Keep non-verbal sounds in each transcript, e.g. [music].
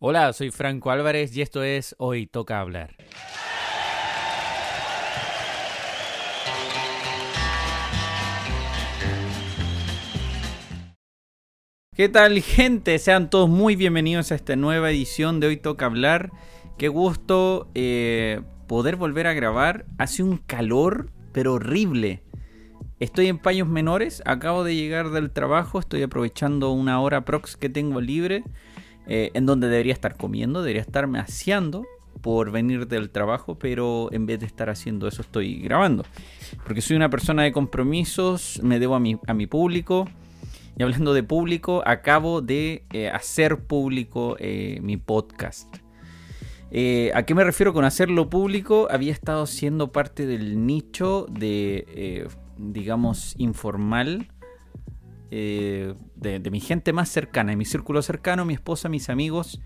Hola, soy Franco Álvarez y esto es Hoy Toca Hablar. ¿Qué tal gente? Sean todos muy bienvenidos a esta nueva edición de Hoy Toca Hablar. Qué gusto eh, poder volver a grabar. Hace un calor, pero horrible. Estoy en paños menores, acabo de llegar del trabajo, estoy aprovechando una hora prox que tengo libre, eh, en donde debería estar comiendo, debería estarme aseando por venir del trabajo, pero en vez de estar haciendo eso estoy grabando. Porque soy una persona de compromisos, me debo a mi, a mi público. Y hablando de público, acabo de eh, hacer público eh, mi podcast. ¿A qué me refiero con hacerlo público? Había estado siendo parte del nicho de digamos, informal eh, de, mi gente más cercana, de mi círculo cercano, mi esposa, mis amigos,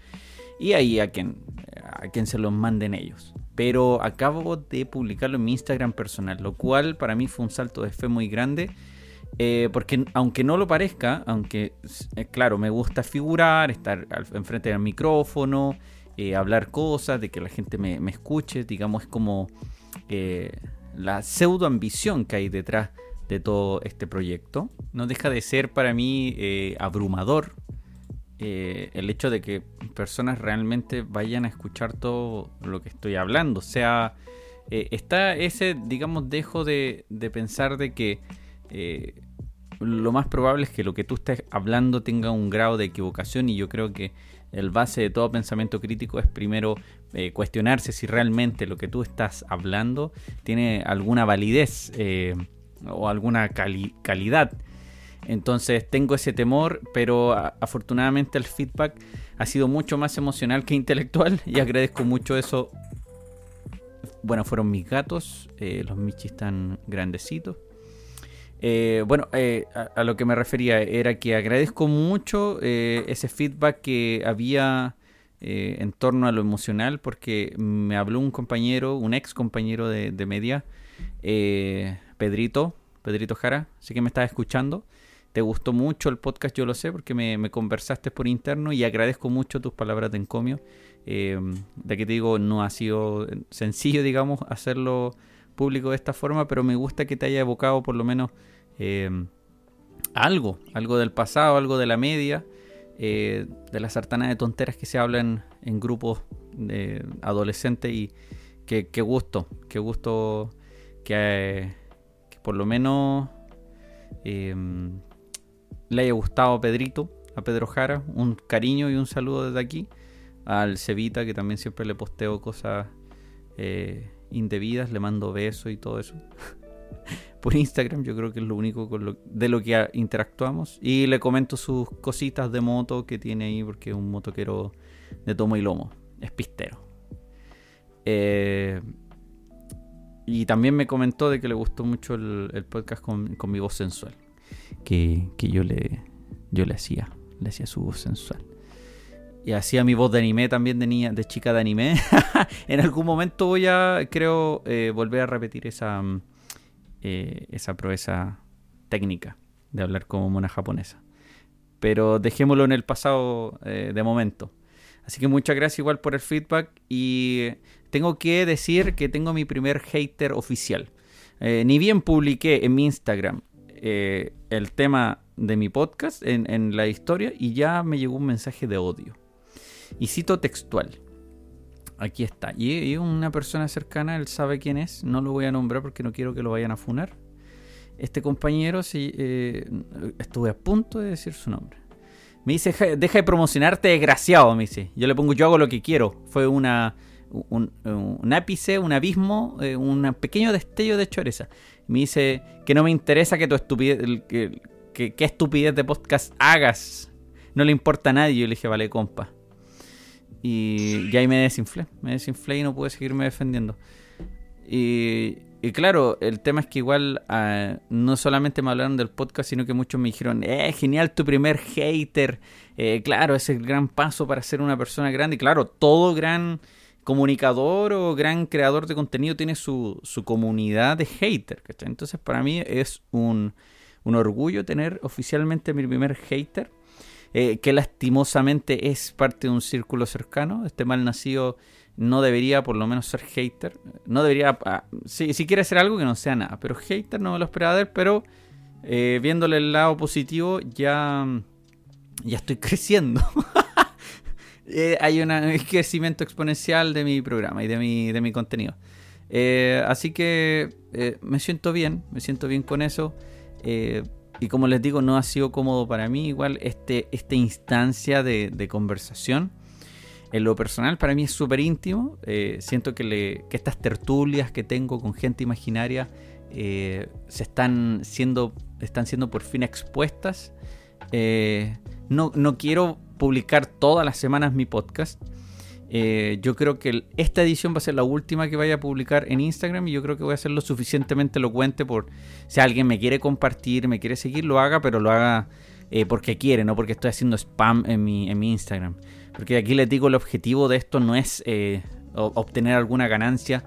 y ahí a quien, a quien se los manden ellos. Pero acabo de publicarlo en mi Instagram personal, lo cual para mí fue un salto de fe muy grande. Eh, porque aunque no lo parezca, aunque eh, claro, me gusta figurar, estar enfrente del micrófono, hablar cosas, de que la gente me, me escuche, digamos, es como la pseudo ambición que hay detrás de todo este proyecto. No deja de ser para mí eh, abrumador eh, el hecho de que personas realmente vayan a escuchar todo lo que estoy hablando. O sea, eh, está ese, digamos, dejo de, de pensar de que lo más probable es que lo que tú estés hablando tenga un grado de equivocación y yo creo que el base de todo pensamiento crítico es primero cuestionarse si realmente lo que tú estás hablando tiene alguna validez o alguna calidad. Entonces tengo ese temor, pero afortunadamente el feedback ha sido mucho más emocional que intelectual y agradezco mucho eso. Bueno, fueron mis gatos, eh, los michis están grandecitos. Eh, bueno, eh, a, lo que me refería era que agradezco mucho ese feedback que había en torno a lo emocional, porque me habló un compañero, un ex compañero de, media, Pedrito, Pedrito Jara, así que me estaba escuchando. Te gustó mucho el podcast, yo lo sé, porque me, conversaste por interno y agradezco mucho tus palabras de encomio. de que te digo, no ha sido sencillo, digamos, hacerlo público de esta forma, pero me gusta que te haya evocado por lo menos eh, algo, algo del pasado, algo de la media, eh, de la sartana de tonteras que se hablan en grupos de adolescentes y qué gusto, qué gusto que, por lo menos eh, le haya gustado a Pedrito, a Pedro Jara, un cariño y un saludo desde aquí, al Cevita que también siempre le posteo cosas indebidas, le mando besos y todo eso. [laughs] por Instagram, yo creo que es lo único de lo que interactuamos. Y le comento sus cositas de moto que tiene ahí, porque es un motoquero de tomo y lomo, es pistero. Eh, y también me comentó de que le gustó mucho el, podcast con, mi voz sensual, que, yo, le, yo le hacía, le hacía su voz sensual. Y hacía mi voz de anime también de, niña, de chica de anime. [laughs] en algún momento voy a, creo, eh, volver a repetir esa eh, esa proeza técnica de hablar como mona japonesa. Pero dejémoslo en el pasado eh, de momento. Así que muchas gracias igual por el feedback y tengo que decir que tengo mi primer hater oficial. Eh, ni bien publiqué en mi Instagram el tema de mi podcast en, la historia y ya me llegó un mensaje de odio. Y cito textual. Aquí está. Y, una persona cercana, él sabe quién es. No lo voy a nombrar porque no quiero que lo vayan a funar. Este compañero, sí, eh, estuve a punto de decir su nombre. Me dice, deja de promocionarte, desgraciado, me dice. Yo le pongo, yo hago lo que quiero. Fue una, un, ápice, un abismo, eh, un pequeño destello de choreza. Me dice que no me interesa que tu estupidez, que, que, estupidez de podcast hagas. No le importa a nadie. Yo le dije, vale, compa. Y, ya ahí me desinflé, me desinflé y no pude seguirme defendiendo. Y, claro, el tema es que igual ah, no solamente me hablaron del podcast, sino que muchos me dijeron, eh, genial tu primer hater. Eh, claro, es el gran paso para ser una persona grande. Y claro, todo gran comunicador o gran creador de contenido tiene su, su comunidad de hater. Entonces para mí es un, un orgullo tener oficialmente mi primer hater. eh, que lastimosamente es parte de un círculo cercano. Este mal nacido no debería por lo menos ser hater. No debería, ah, si, si, quiere ser algo que no sea nada, pero hater no me lo esperaba él, pero eh, viéndole el lado positivo ya, ya estoy [laughs] creciendo. [laughs] Eh, hay un crecimiento exponencial de mi programa y de mi, de mi contenido. Eh, así que me siento bien, me siento bien con eso. y como les digo, no ha sido cómodo para mí igual este, esta instancia de conversación en lo personal para mí es súper íntimo. Eh, siento que, le, que, estas tertulias que tengo con gente imaginaria eh, se están siendo, están siendo por fin expuestas. Eh, no, no, quiero publicar todas las semanas mi podcast. yo creo que esta edición va a ser la última que vaya a publicar en Instagram y yo creo que voy a ser lo suficientemente elocuente por si alguien me quiere compartir, me quiere seguir, lo haga, pero lo haga porque quiere, no porque estoy haciendo spam en mi, en mi Instagram. Porque aquí les digo, el objetivo de esto no es eh, obtener alguna ganancia.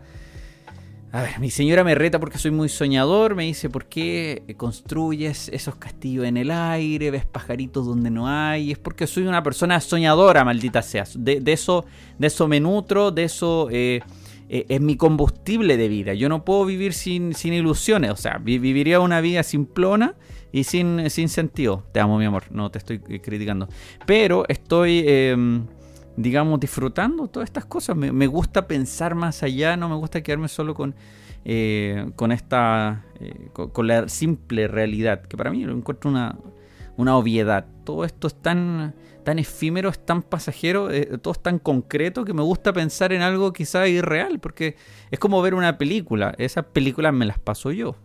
A ver, mi señora me reta porque soy muy soñador, me dice, ¿por qué construyes esos castillos en el aire, ves pajaritos donde no hay? Es porque soy una persona soñadora, maldita sea. De, eso, de eso me nutro, de eso eh, eh, es mi combustible de vida. Yo no puedo vivir sin, sin ilusiones, o sea, viviría una vida simplona y sin, sin sentido. Te amo, mi amor, no te estoy eh, criticando. Pero estoy, em, digamos, disfrutando todas estas cosas. Me, gusta pensar más allá, no me gusta quedarme solo con, eh, con esta, eh, con, la simple realidad, que para mí lo encuentro una, una obviedad. Todo esto es tan, tan efímero, es tan pasajero, todo es tan concreto que me gusta pensar en algo quizá irreal, porque es como ver una película. Esas películas me las paso yo.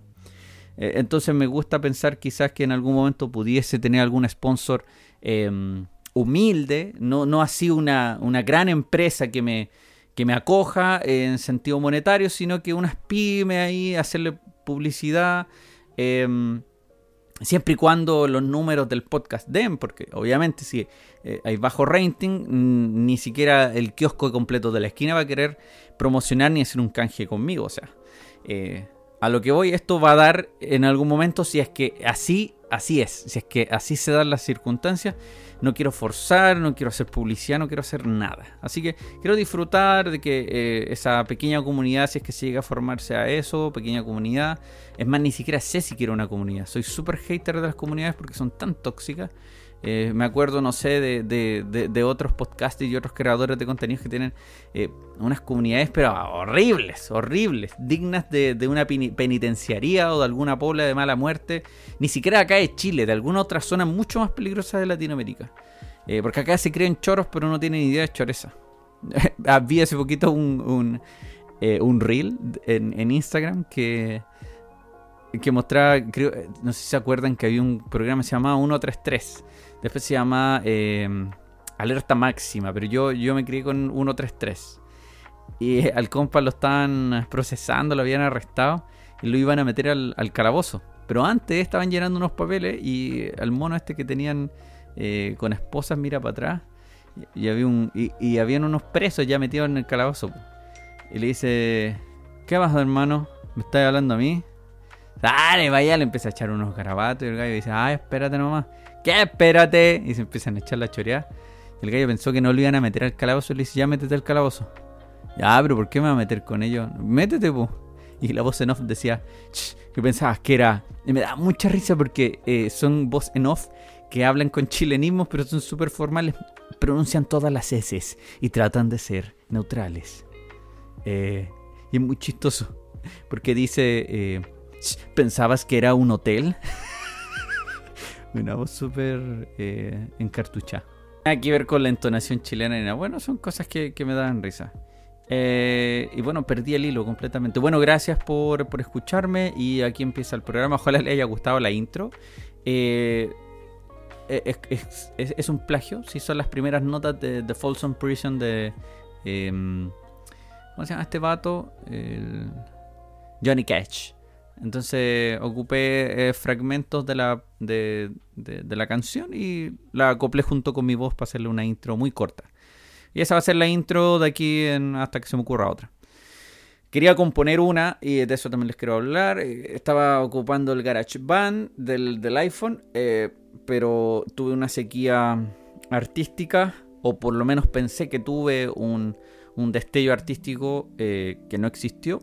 Eh, entonces me gusta pensar quizás que en algún momento pudiese tener algún sponsor em, humilde, no, no así una, una gran empresa que me, que me acoja en sentido monetario, sino que unas pymes ahí, hacerle publicidad, em, siempre y cuando los números del podcast den, porque obviamente si eh, hay bajo rating, ni siquiera el kiosco completo de la esquina va a querer promocionar ni hacer un canje conmigo, o sea. Eh, a lo que voy, esto va a dar en algún momento, si es que así, así es, si es que así se dan las circunstancias. No quiero forzar, no quiero hacer publicidad, no quiero hacer nada. Así que quiero disfrutar de que eh, esa pequeña comunidad, si es que se llega a formarse a eso, pequeña comunidad. Es más, ni siquiera sé si quiero una comunidad. Soy súper hater de las comunidades porque son tan tóxicas eh, me acuerdo, no sé, de, otros podcasts y otros creadores de contenidos que tienen eh, unas comunidades, pero horribles, horribles, dignas de, una penitenciaría o de alguna pobla de mala muerte. Ni siquiera acá de Chile, de alguna otra zona mucho más peligrosa de Latinoamérica. Eh, porque acá se creen choros, pero no tienen idea de choreza. [laughs] Había hace poquito un, un, reel en, en Instagram que que mostraba, creo, no sé si se acuerdan que había un programa que se llamaba 133 Después se llama em, Alerta Máxima, pero yo, yo me crié con 133. Y al compa lo estaban procesando, lo habían arrestado y lo iban a meter al, calabozo. Pero antes estaban llenando unos papeles y al mono este que tenían eh, con esposas mira para atrás y, había un, y, habían unos presos ya metidos en el calabozo. Y le dice, ¿qué vas hermano? ¿Me estás hablando a mí? Dale, vaya, le empieza a echar unos garabatos y el gallo dice, ay, espérate nomás. ¿Qué? Espérate. Y se empiezan a echar la choreada. El gallo pensó que no lo iban a meter al calabozo y le dice, ya métete al calabozo. Ya, pero ¿por qué me va a meter con ellos? Métete, po. Y la voz en off decía, que pensabas que era... Y me da mucha risa porque eh, son voz en off que hablan con chilenismos, pero son súper formales. Pronuncian todas las S y tratan de ser neutrales. Eh, y es muy chistoso. Porque dice, eh, ¿pensabas que era un hotel? [laughs] Una voz súper eh, encartuchada. Nada que ver con la entonación chilena. Bueno, son cosas que, me dan risa. Eh, y bueno, perdí el hilo completamente. Bueno, gracias por, escucharme y aquí empieza el programa. Ojalá le haya gustado la intro. Eh, es, un plagio, si son las primeras notas de The Folsom Prison de... Em, ¿Cómo se llama este vato? Johnny Cash. Entonces ocupé eh, fragmentos de la, de, la canción y la acoplé junto con mi voz para hacerle una intro muy corta. Y esa va a ser la intro de aquí hasta que se me ocurra otra. quería componer una y de eso también les quiero hablar. Eh, estaba ocupando el GarageBand del, del iPhone, eh, pero tuve una sequía artística, o por lo menos pensé que tuve un, un destello artístico que no existió.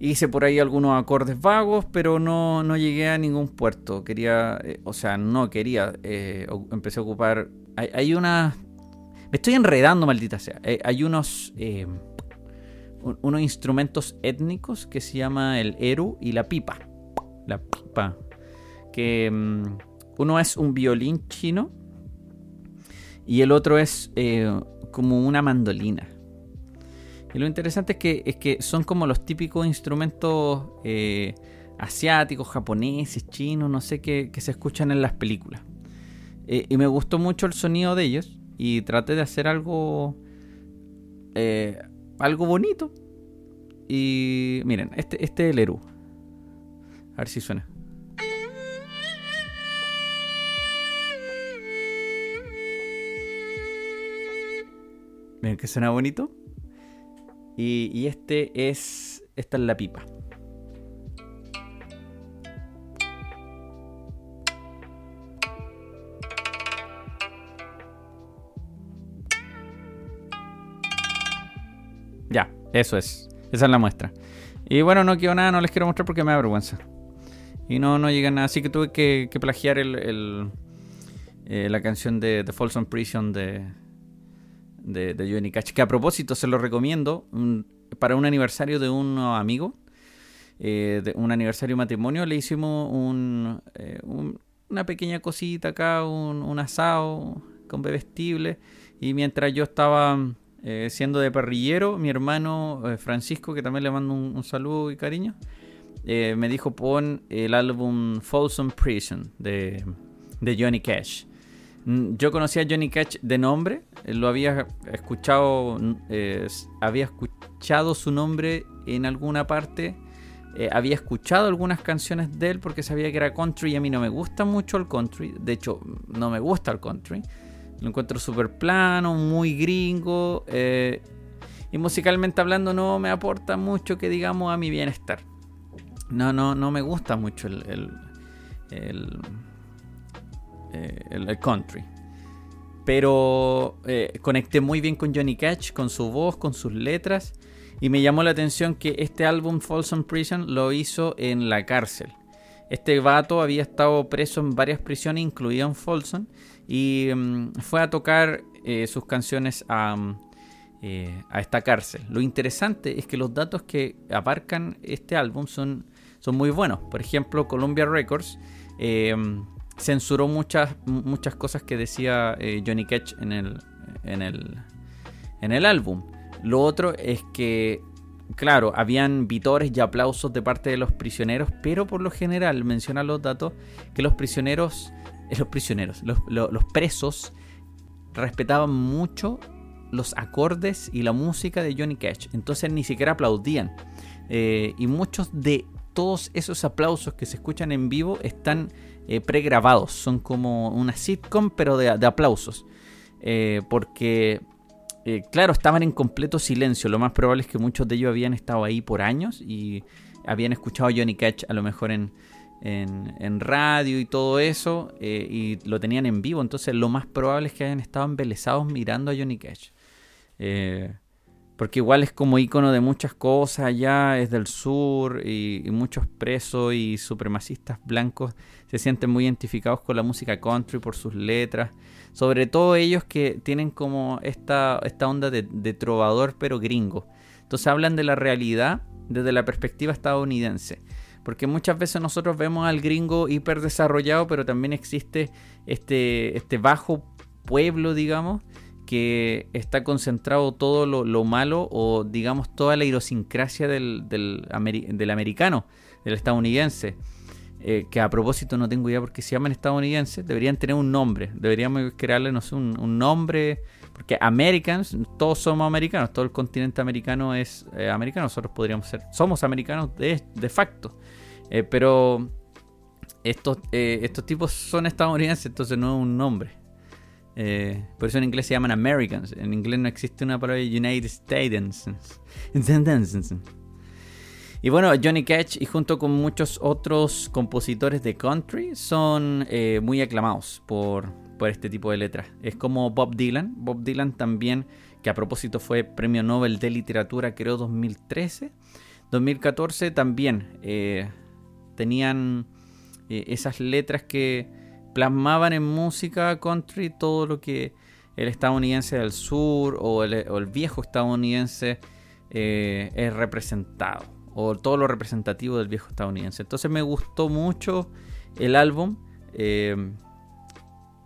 Hice por ahí algunos acordes vagos, pero no, no llegué a ningún puerto. Quería, o sea, no quería. empecé a ocupar. Hay, hay una me estoy enredando, maldita sea. Eh, hay unos, eh, unos instrumentos étnicos que se llama el eru y la pipa. La pipa. Que mm, uno es un violín chino y el otro es eh, como una mandolina. Lo interesante es que, es que son como los típicos instrumentos asiáticos, japoneses, chinos, no sé, que, que se escuchan en las películas. y me gustó mucho el sonido de ellos y traté de hacer algo eh, algo bonito. Y miren este, este es el Eru. A ver si suena. Miren que suena bonito y, este es esta es la pipa Ya, eso es. Esa es la muestra. Y bueno, no quiero nada, no les quiero mostrar porque me da vergüenza. Y no, no llega nada. Así que tuve que, plagiar el, eh, la canción de The Folsom Prison de, de, Johnny Cash. Que a propósito se lo recomiendo para un aniversario de un amigo. Eh, de un aniversario de matrimonio. Le hicimos un, eh, una pequeña cosita acá, un, un asado con bebestible. Y mientras yo estaba eh, siendo de parrillero, mi hermano Francisco, que también le mando un, saludo y cariño, me dijo pon el álbum Folsom Prison de, de Johnny Cash. Mm, yo conocía a Johnny Cash de nombre, lo había escuchado, había escuchado su nombre en alguna parte, había escuchado algunas canciones de él porque sabía que era country y a mí no me gusta mucho el country, de hecho no me gusta el country. Lo encuentro súper plano, muy gringo. Eh, y musicalmente hablando no me aporta mucho que digamos a mi bienestar. No, no, no me gusta mucho el, el, eh, country. Pero eh, conecté muy bien con Johnny Cash, con su voz, con sus letras. Y me llamó la atención que este álbum Folsom Prison lo hizo en la cárcel. Este vato había estado preso en varias prisiones, incluido en Folsom, y mm, fue a tocar eh, sus canciones mm, eh, a, esta cárcel. Lo interesante es que los datos que abarcan este álbum son, son muy buenos. Por ejemplo, Columbia Records censuró muchas, muchas cosas que decía Johnny Cash en el, en, el, en el álbum. Lo otro es que claro, habían vitores y aplausos de parte de los prisioneros, pero por lo general menciona los datos que los prisioneros los prisioneros, los, presos respetaban mucho los acordes y la música de Johnny Cash. Entonces ni siquiera aplaudían. Eh, y muchos de todos esos aplausos que se escuchan en vivo están eh, pregrabados. Son como una sitcom, pero de, aplausos. Eh, porque, claro, estaban en completo silencio. Lo más probable es que muchos de ellos habían estado ahí por años y habían escuchado a Johnny Cash a lo mejor en, en, radio y todo eso, eh, y lo tenían en vivo, entonces lo más probable es que hayan estado embelesados mirando a Johnny Cash. Eh, porque igual es como icono de muchas cosas allá, es del sur y, muchos presos y supremacistas blancos se sienten muy identificados con la música country por sus letras, sobre todo ellos que tienen como esta, esta onda de, de trovador pero gringo. Entonces hablan de la realidad desde la perspectiva estadounidense. Porque muchas veces nosotros vemos al gringo hiper desarrollado, pero también existe este, este bajo pueblo, digamos, que está concentrado todo lo, malo o digamos toda la idiosincrasia del, del, americano, del estadounidense. Eh, que a propósito no tengo idea por qué se llaman estadounidenses, deberían tener un nombre, deberíamos crearle, no sé, un, nombre, porque Americans, todos somos americanos, todo el continente americano es eh, americano, nosotros podríamos ser, somos americanos de, de facto. Eh, pero estos, eh, estos tipos son estadounidenses, entonces no es un nombre. Por eso en inglés se llaman Americans. En inglés no existe una palabra United States. [laughs] Y bueno, Johnny Cash y junto con muchos otros compositores de country son eh, muy aclamados por, por este tipo de letras. Es como Bob Dylan. Bob Dylan también, que a propósito fue Premio Nobel de Literatura, creo 2013. 2014 también eh, tenían eh, esas letras que plasmaban en música country todo lo que el estadounidense del sur o el, viejo estadounidense es representado o todo lo representativo del viejo estadounidense. Entonces me gustó mucho el álbum. Eh,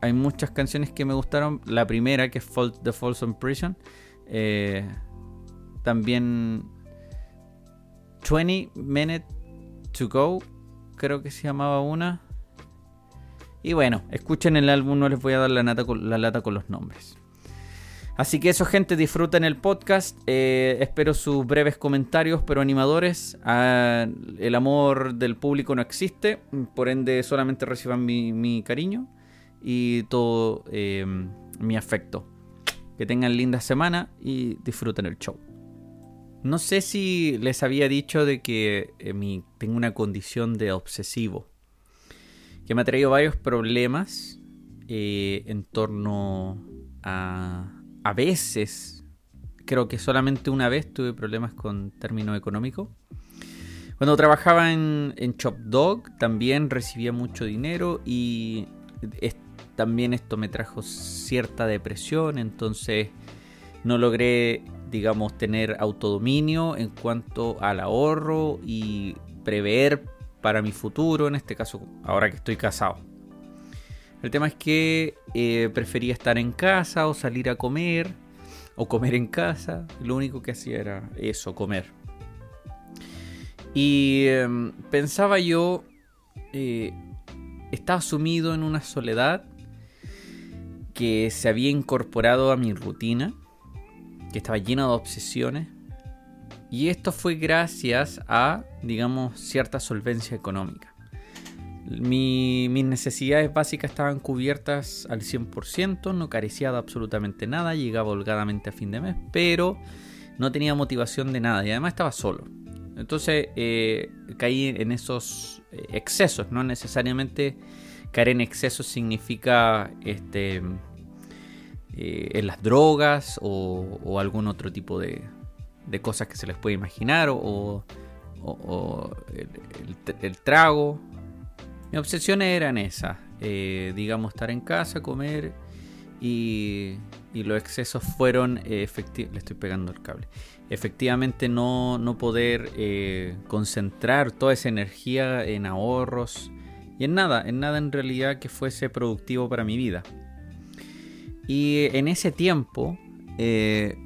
hay muchas canciones que me gustaron. La primera, que es The Folsom Prison. Eh, también 20 Minutes to Go, creo que se llamaba una. Y bueno, escuchen el álbum, no les voy a dar la, la lata con los nombres. Así que eso, gente, disfruten el podcast. Eh, espero sus breves comentarios, pero animadores. Ah, el amor del público no existe, por ende, solamente reciban mi, cariño y todo eh, mi afecto. Que tengan linda semana y disfruten el show. No sé si les había dicho de que eh, tengo una condición de obsesivo que me ha traído varios problemas en torno a a veces, creo que solamente una vez tuve problemas con término económico. Cuando trabajaba en, en Chop Dog también recibía mucho dinero y también esto me trajo cierta depresión, entonces no logré, digamos, tener autodominio en cuanto al ahorro y prever para mi futuro, en este caso ahora que estoy casado. El tema es que eh, prefería estar en casa o salir a comer o comer en casa. Lo único que hacía era eso, comer. Y em, pensaba yo, eh, estaba sumido en una soledad que se había incorporado a mi rutina, que estaba llena de obsesiones. Y esto fue gracias a, digamos, cierta solvencia económica mis necesidades básicas estaban cubiertas al 100%, no carecía de absolutamente nada, llegaba holgadamente a fin de mes, pero no tenía motivación de nada y además estaba solo. Entonces eh, caí en esos eh, excesos, no necesariamente caer en excesos significa este, eh, en las drogas o, algún otro tipo de, cosas que se les puede imaginar o, el trago mis obsesiones eran esas, eh, digamos, estar en casa, comer y, los excesos fueron eh, efectivamente, le estoy pegando el cable, efectivamente no, no poder eh, concentrar toda esa energía en ahorros y en nada, en nada en realidad que fuese productivo para mi vida. Y en ese tiempo,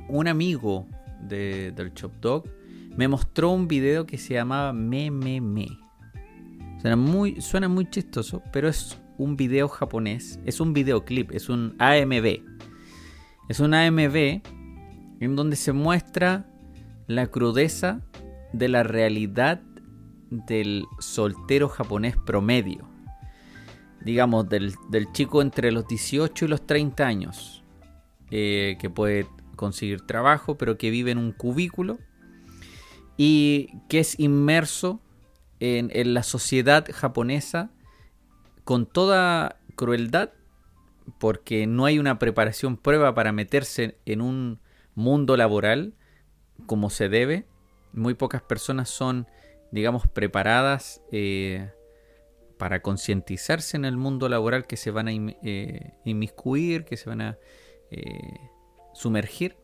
un amigo del Chop Dog me mostró un video que se llamaba Me Me Me. Suena muy, suena muy chistoso, pero es un video japonés, es un videoclip, es un AMV. Es un AMV en donde se muestra la crudeza de la realidad del soltero japonés promedio. Digamos, del, chico entre los 18 y los 30 años, eh, que puede conseguir trabajo, pero que vive en un cubículo y que es inmerso en, la sociedad japonesa con toda crueldad, porque no hay una preparación prueba para meterse en un mundo laboral como se debe. Muy pocas personas son, digamos, preparadas eh, para concientizarse en el mundo laboral que se van a eh, inmiscuir, que se van a eh, sumergir.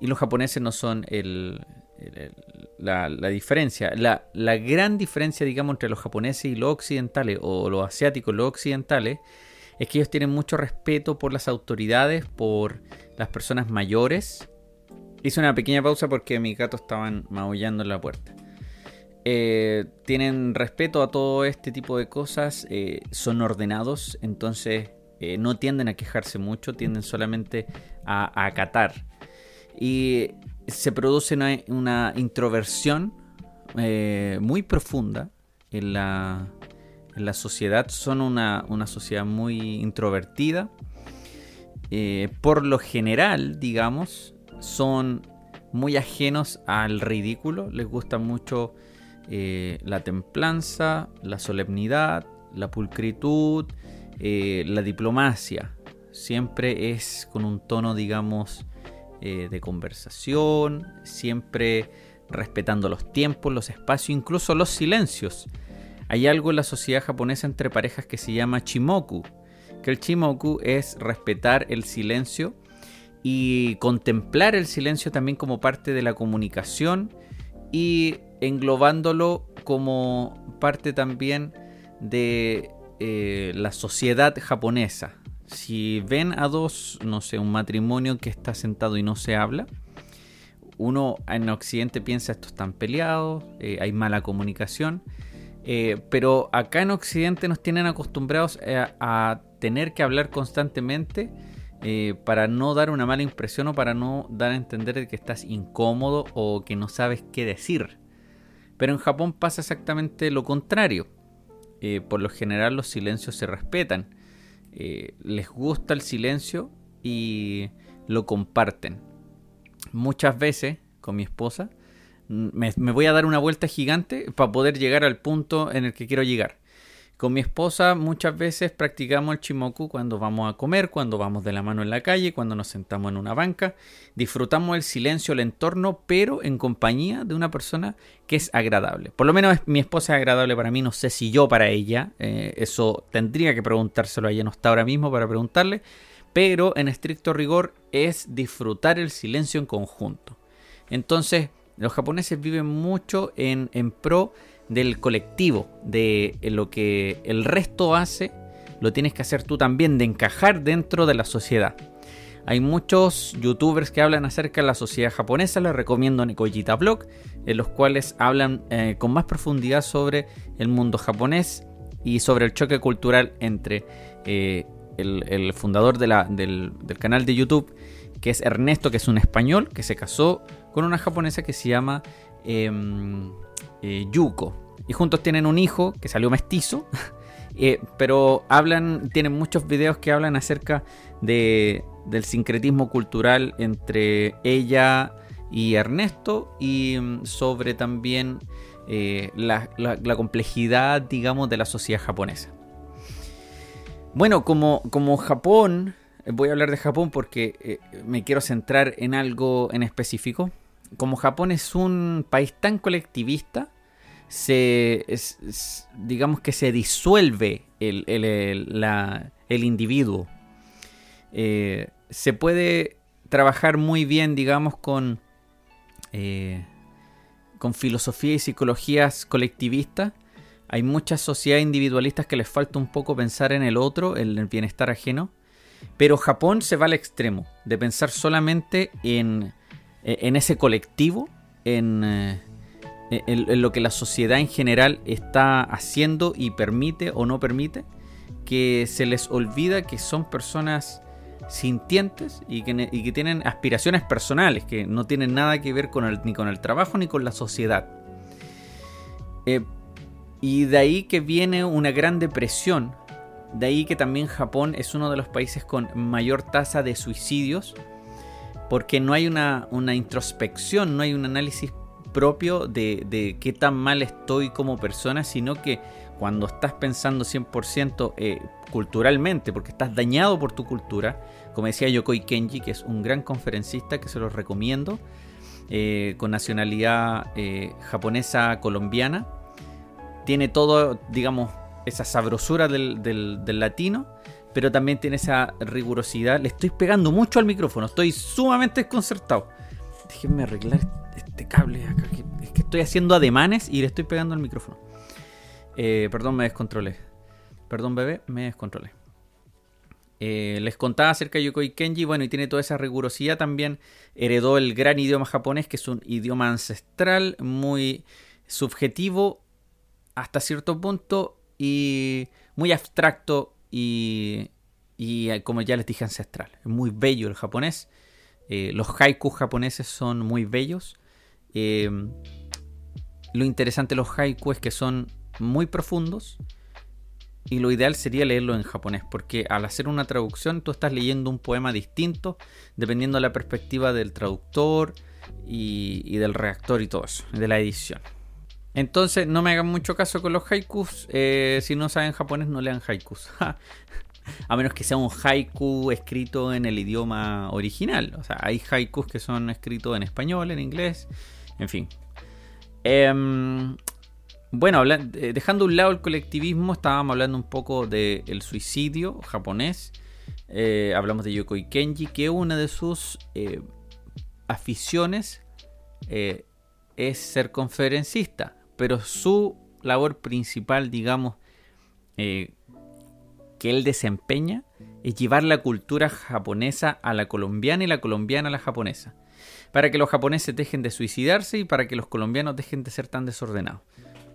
Y los japoneses no son el, la, diferencia, la, gran diferencia, digamos, entre los japoneses y los occidentales, o los asiáticos y los occidentales, es que ellos tienen mucho respeto por las autoridades, por las personas mayores. Hice una pequeña pausa porque mis gatos estaban maullando en la puerta. Eh, tienen respeto a todo este tipo de cosas, eh, son ordenados, entonces eh, no tienden a quejarse mucho, tienden solamente a, a acatar. Y se produce una, introversión eh, muy profunda en la, en la sociedad. Son una, sociedad muy introvertida eh, por lo general, digamos, son muy ajenos al ridículo. Les gusta mucho eh, la templanza, la solemnidad, la pulcritud, la diplomacia. Siempre es con un tono, digamos, de conversación, siempre respetando los tiempos, los espacios, incluso los silencios. Hay algo en la sociedad japonesa entre parejas que se llama chimoku, que el chimoku es respetar el silencio y contemplar el silencio también como parte de la comunicación y englobándolo como parte también de eh, la sociedad japonesa. Si ven a dos, no sé, un matrimonio que está sentado y no se habla, uno en Occidente piensa esto están peleados, eh, hay mala comunicación, eh, pero acá en Occidente nos tienen acostumbrados eh, a, tener que hablar constantemente para no dar una mala impresión o para no dar a entender que estás incómodo o que no sabes qué decir. Pero en Japón pasa exactamente lo contrario. por lo general los silencios se respetan. Les gusta el silencio y lo comparten muchas veces con mi esposa, me, voy a dar una vuelta gigante para poder llegar al punto en el que quiero llegar. Con mi esposa muchas veces practicamos el chimoku cuando vamos a comer, cuando vamos de la mano en la calle, cuando nos sentamos en una banca. Disfrutamos el silencio, el entorno, pero en compañía de una persona que es agradable. Por lo menos mi esposa es agradable para mí, no sé si yo para ella. Eh, eso tendría que preguntárselo a ella, no está ahora mismo para preguntarle pero en estricto rigor es disfrutar el silencio en conjunto. Entonces, los japoneses viven mucho en, pro del colectivo, de lo que el resto hace, lo tienes que hacer tú también, de encajar dentro de la sociedad. Hay muchos youtubers que hablan acerca de la sociedad japonesa, les recomiendo Nikojita Blog, en los cuales hablan eh, con más profundidad sobre el mundo japonés y sobre el choque cultural entre eh, el, fundador del, canal de YouTube, que es Ernesto, que es un español, que se casó con una japonesa que se llama em, eh, Yuko. Y juntos tienen un hijo que salió mestizo, [laughs] eh, pero hablan, tienen muchos videos que hablan acerca de, del sincretismo cultural entre ella y Ernesto y mm, sobre también eh, la, complejidad, digamos, de la sociedad japonesa. Bueno, como, como Japón, voy a hablar de Japón porque me quiero centrar en algo en específico. Como Japón es un país tan colectivista, se, digamos que se disuelve el, individuo. Eh, se puede trabajar muy bien, digamos, con, con filosofía y psicologías colectivistas hay muchas sociedades individualistas que les falta un poco pensar en el otro, en el bienestar ajeno. Pero Japón se va al extremo de pensar solamente en, en ese colectivo, en, eh, en, lo que la sociedad en general está haciendo y permite o no permite, que se les olvida que son personas sintientes y que, tienen aspiraciones personales, que no tienen nada que ver con el, ni con el trabajo ni con la sociedad. Eh, y de ahí que viene una gran depresión. De ahí que también Japón es uno de los países con mayor tasa de suicidios. Porque no hay una, introspección, no hay un análisis propio de, qué tan mal estoy como persona, sino que cuando estás pensando 100% eh, culturalmente, porque estás dañado por tu cultura, como decía Yokoi Kenji, que es un gran conferencista que se los recomiendo, eh, con nacionalidad eh, japonesa colombiana, tiene todo, digamos, esa sabrosura del, latino, pero también tiene esa rigurosidad. Le estoy pegando mucho al micrófono, estoy sumamente desconcertado. Déjenme arreglar este cable es que estoy haciendo ademanes y le estoy pegando al micrófono. Eh, perdón, me descontrolé. Perdón, bebé, me descontrolé. Eh, les contaba acerca de Yokoi Kenji, bueno, y tiene toda esa rigurosidad también. Heredó el gran idioma japonés, que es un idioma ancestral, muy subjetivo hasta cierto punto y muy abstracto y, y eh, como ya les dije ancestral. Es muy bello el japonés. Los haikus japoneses son muy bellos. Eh, lo interesante de los haikus es que son muy profundos, y lo ideal sería leerlo en japonés, porque al hacer una traducción tú estás leyendo un poema distinto, dependiendo de la perspectiva del traductor y, del reactor y todo eso, de la edición. Entonces no me hagan mucho caso con los haikus, eh, si no saben japonés no lean haikus. [laughs] A menos que sea un haiku escrito en el idioma original. O sea, hay haikus que son escritos en español, en inglés, en fin. Em, bueno, eh, dejando a un lado el colectivismo, estábamos hablando un poco del suicidio japonés. Eh, hablamos de Yokoi Kenji, que una de sus eh, aficiones es ser conferencista, pero su labor principal, digamos, que él desempeña es llevar la cultura japonesa a la colombiana y la colombiana a la japonesa, para que los japoneses dejen de suicidarse y para que los colombianos dejen de ser tan desordenados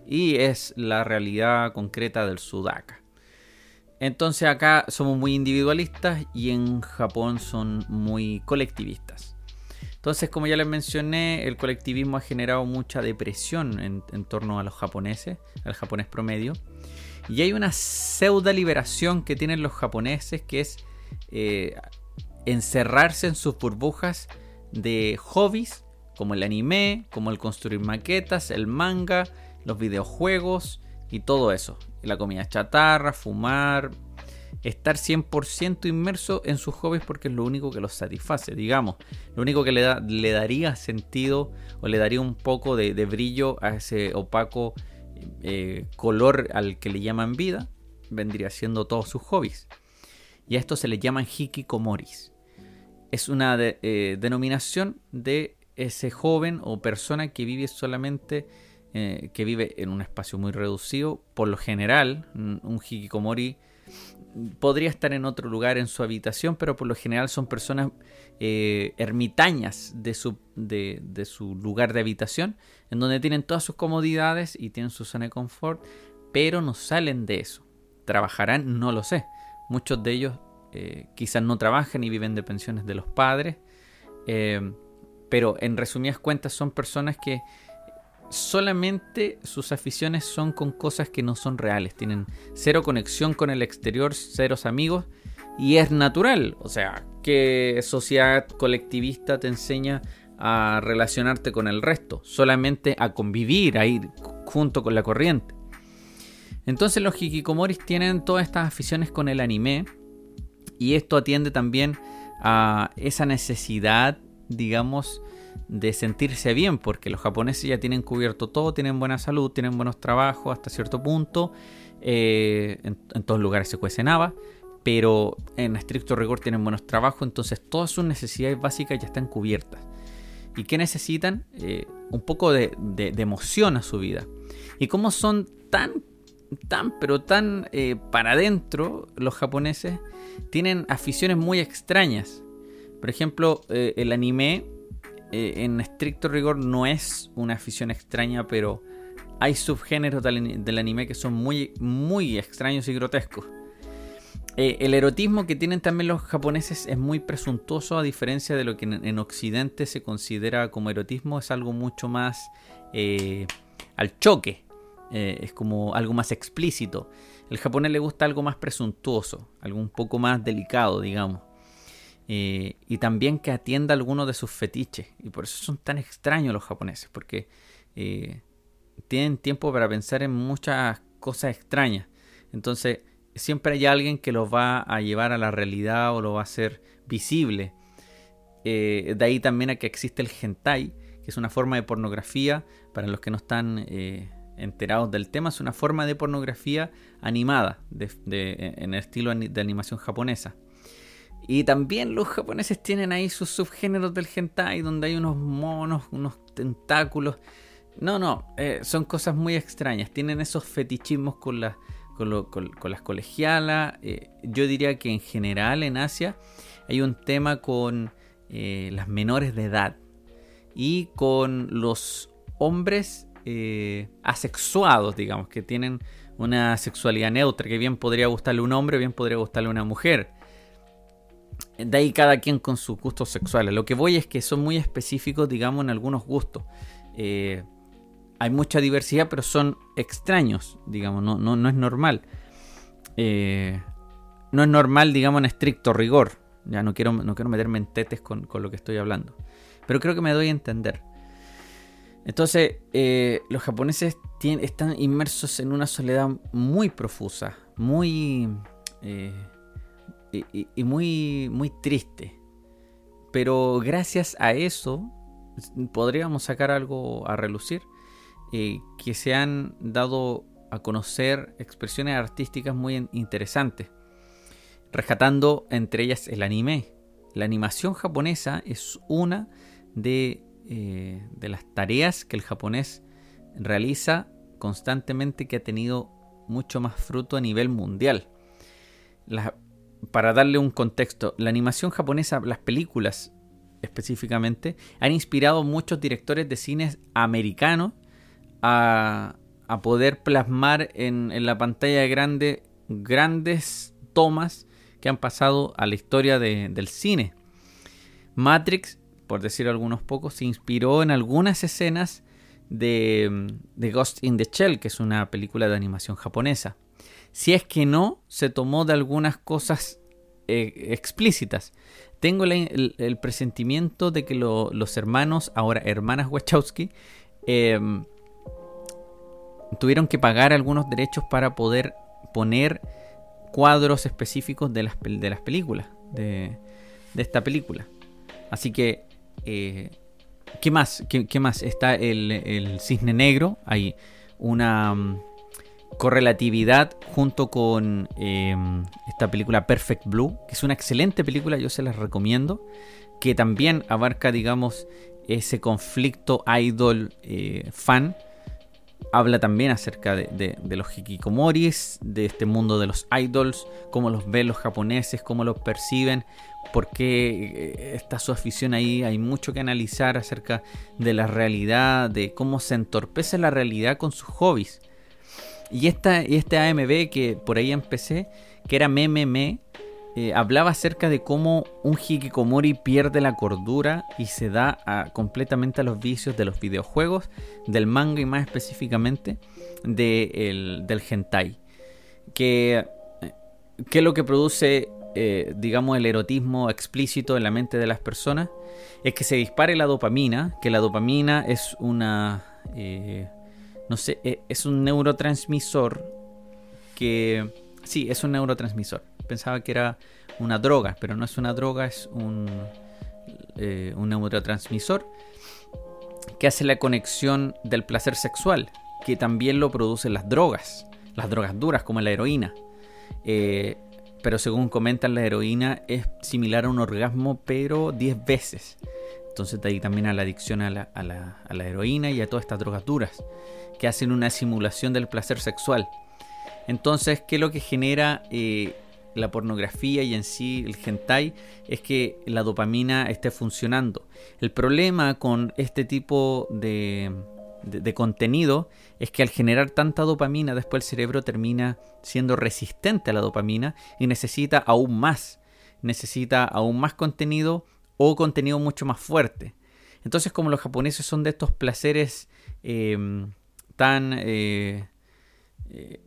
y es la realidad concreta del Sudaka. Entonces acá somos muy individualistas y en Japón son muy colectivistas. Entonces, como ya les mencioné, el colectivismo ha generado mucha depresión en, torno a los japoneses, al japonés promedio. Y hay una pseudo liberación que tienen los japoneses que es eh, encerrarse en sus burbujas de hobbies como el anime, como el construir maquetas, el manga, los videojuegos y todo eso. La comida chatarra, fumar, estar 100% inmerso en sus hobbies porque es lo único que los satisface, digamos. Lo único que le, da, le daría sentido o le daría un poco de, brillo a ese opaco eh, color al que le llaman vida, vendría siendo todos sus hobbies. Y a esto se le llaman hikikomoris. Es una eh, denominación de ese joven o persona que vive solamente eh, que vive en un espacio muy reducido. Por lo general, un hikikomori podría estar en otro lugar en su habitación, pero por lo general son personas eh, ermitañas de su, de, su lugar de habitación, en donde tienen todas sus comodidades y tienen su zona de confort, pero no salen de eso. ¿Trabajarán? No lo sé. Muchos de ellos eh, quizás no trabajan y viven de pensiones de los padres, pero en resumidas cuentas son personas que solamente sus aficiones son con cosas que no son reales. Tienen cero conexión con el exterior, ceros amigos. Y es natural. O sea, ¿qué sociedad colectivista te enseña a relacionarte con el resto? Solamente a convivir, a ir junto con la corriente. Entonces los hikikomoris tienen todas estas aficiones con el anime. Y esto atiende también a esa necesidad, digamos, de sentirse bien, porque los japoneses ya tienen cubierto todo, tienen buena salud, tienen buenos trabajos hasta cierto punto, eh, en, todos lugares se cuecen habas, pero en estricto rigor tienen buenos trabajos, entonces todas sus necesidades básicas ya están cubiertas. ¿Y qué necesitan? Eh, un poco de, emoción a su vida. Y como son tan, tan, pero tan eh, para adentro los japoneses, tienen aficiones muy extrañas. Por ejemplo, el anime eh, en estricto rigor no es una afición extraña, pero hay subgéneros del, anime que son muy, muy extraños y grotescos. Eh, el erotismo que tienen también los japoneses es muy presuntuoso, a diferencia de lo que en, Occidente se considera como erotismo, es algo mucho más eh, al choque, es como algo más explícito. El japonés le gusta algo más presuntuoso, algo un poco más delicado, digamos. Eh, y también que atienda algunos de sus fetiches. Y por eso son tan extraños los japoneses, porque eh, tienen tiempo para pensar en muchas cosas extrañas. Entonces, siempre hay alguien que los va a llevar a la realidad o lo va a hacer visible. Eh, de ahí también a que existe el hentai, que es una forma de pornografía, para los que no están enterados del tema, es una forma de pornografía animada, en el estilo de animación japonesa. Y también los japoneses tienen ahí sus subgéneros del hentai, donde hay unos monos, unos tentáculos. No, no, eh, son cosas muy extrañas. Tienen esos fetichismos con, con, las colegialas. Eh, yo diría que en general en Asia hay un tema con eh, las menores de edad y con los hombres asexuados, digamos, que tienen una sexualidad neutra, que bien podría gustarle un hombre, bien podría gustarle una mujer de ahí cada quien con sus gustos sexuales. Lo que voy es que son muy específicos, digamos, en algunos gustos. Eh, hay mucha diversidad, pero son extraños, digamos, no, no, no es normal. eh, no es normal, digamos, en estricto rigor. Ya no quiero, no quiero meterme en tetes con, lo que estoy hablando. Pero creo que me doy a entender. Entonces, eh, los japoneses están inmersos en una soledad muy profusa, muy. Eh, y, muy, muy triste. Pero gracias a eso, podríamos sacar algo a relucir. Eh, que se han dado a conocer expresiones artísticas muy interesantes rescatando entre ellas el anime. La animación japonesa es una de, eh, de las tareas que el japonés realiza constantemente que ha tenido mucho más fruto a nivel mundial. para darle un contexto, la animación japonesa, las películas específicamente, han inspirado a muchos directores de cine americanos a, poder plasmar en, en, la pantalla grande grandes tomas que han pasado a la historia del cine. Matrix, por decir algunos pocos, se inspiró en algunas escenas de, Ghost in the Shell, que es una película de animación japonesa. Si es que no, se tomó de algunas cosas eh, explícitas. Tengo el, presentimiento de que los hermanos, ahora hermanas Wachowski, em, tuvieron que pagar algunos derechos para poder poner cuadros específicos de las, de las películas, de, esta película. Así que, eh, ¿qué más? ¿Qué, más? Está el, cisne negro, hay una mm, correlatividad junto con em, esta película Perfect Blue, que es una excelente película, yo se las recomiendo, que también abarca, digamos, ese conflicto idol-fan eh, habla también acerca de, los hikikomoris, de este mundo de los idols, cómo los ven los japoneses, cómo los perciben, por qué eh, está su afición ahí. Hay mucho que analizar acerca de la realidad, de cómo se entorpece la realidad con sus hobbies. Y, esta, y este AMB que por ahí empecé, que era Meme eh, hablaba acerca de cómo un hikikomori pierde la cordura y se da completamente a los vicios de los videojuegos, del manga y más específicamente del hentai. Que, que es lo que produce, eh, digamos, el erotismo explícito en la mente de las personas, es que se dispare la dopamina, que la dopamina es una... Eh, no sé, es un neurotransmisor que... Sí, es un neurotransmisor pensaba que era una droga, pero no es una droga, es un, eh, un neurotransmisor que hace la conexión del placer sexual, que también lo producen las drogas, las drogas duras como la heroína. Eh, pero según comentan, la heroína es similar a un orgasmo, pero 10 veces. Entonces de ahí también a la adicción a la, a, la, a la, heroína y a todas estas drogas duras, que hacen una simulación del placer sexual. Entonces, ¿qué es lo que genera eh, la pornografía y en sí el hentai es que la dopamina esté funcionando. El problema con este tipo de, de, contenido es que al generar tanta dopamina después el cerebro termina siendo resistente a la dopamina y necesita aún más. Necesita aún más contenido o contenido mucho más fuerte. Entonces como los japoneses son de estos placeres eh, tan... Eh, eh,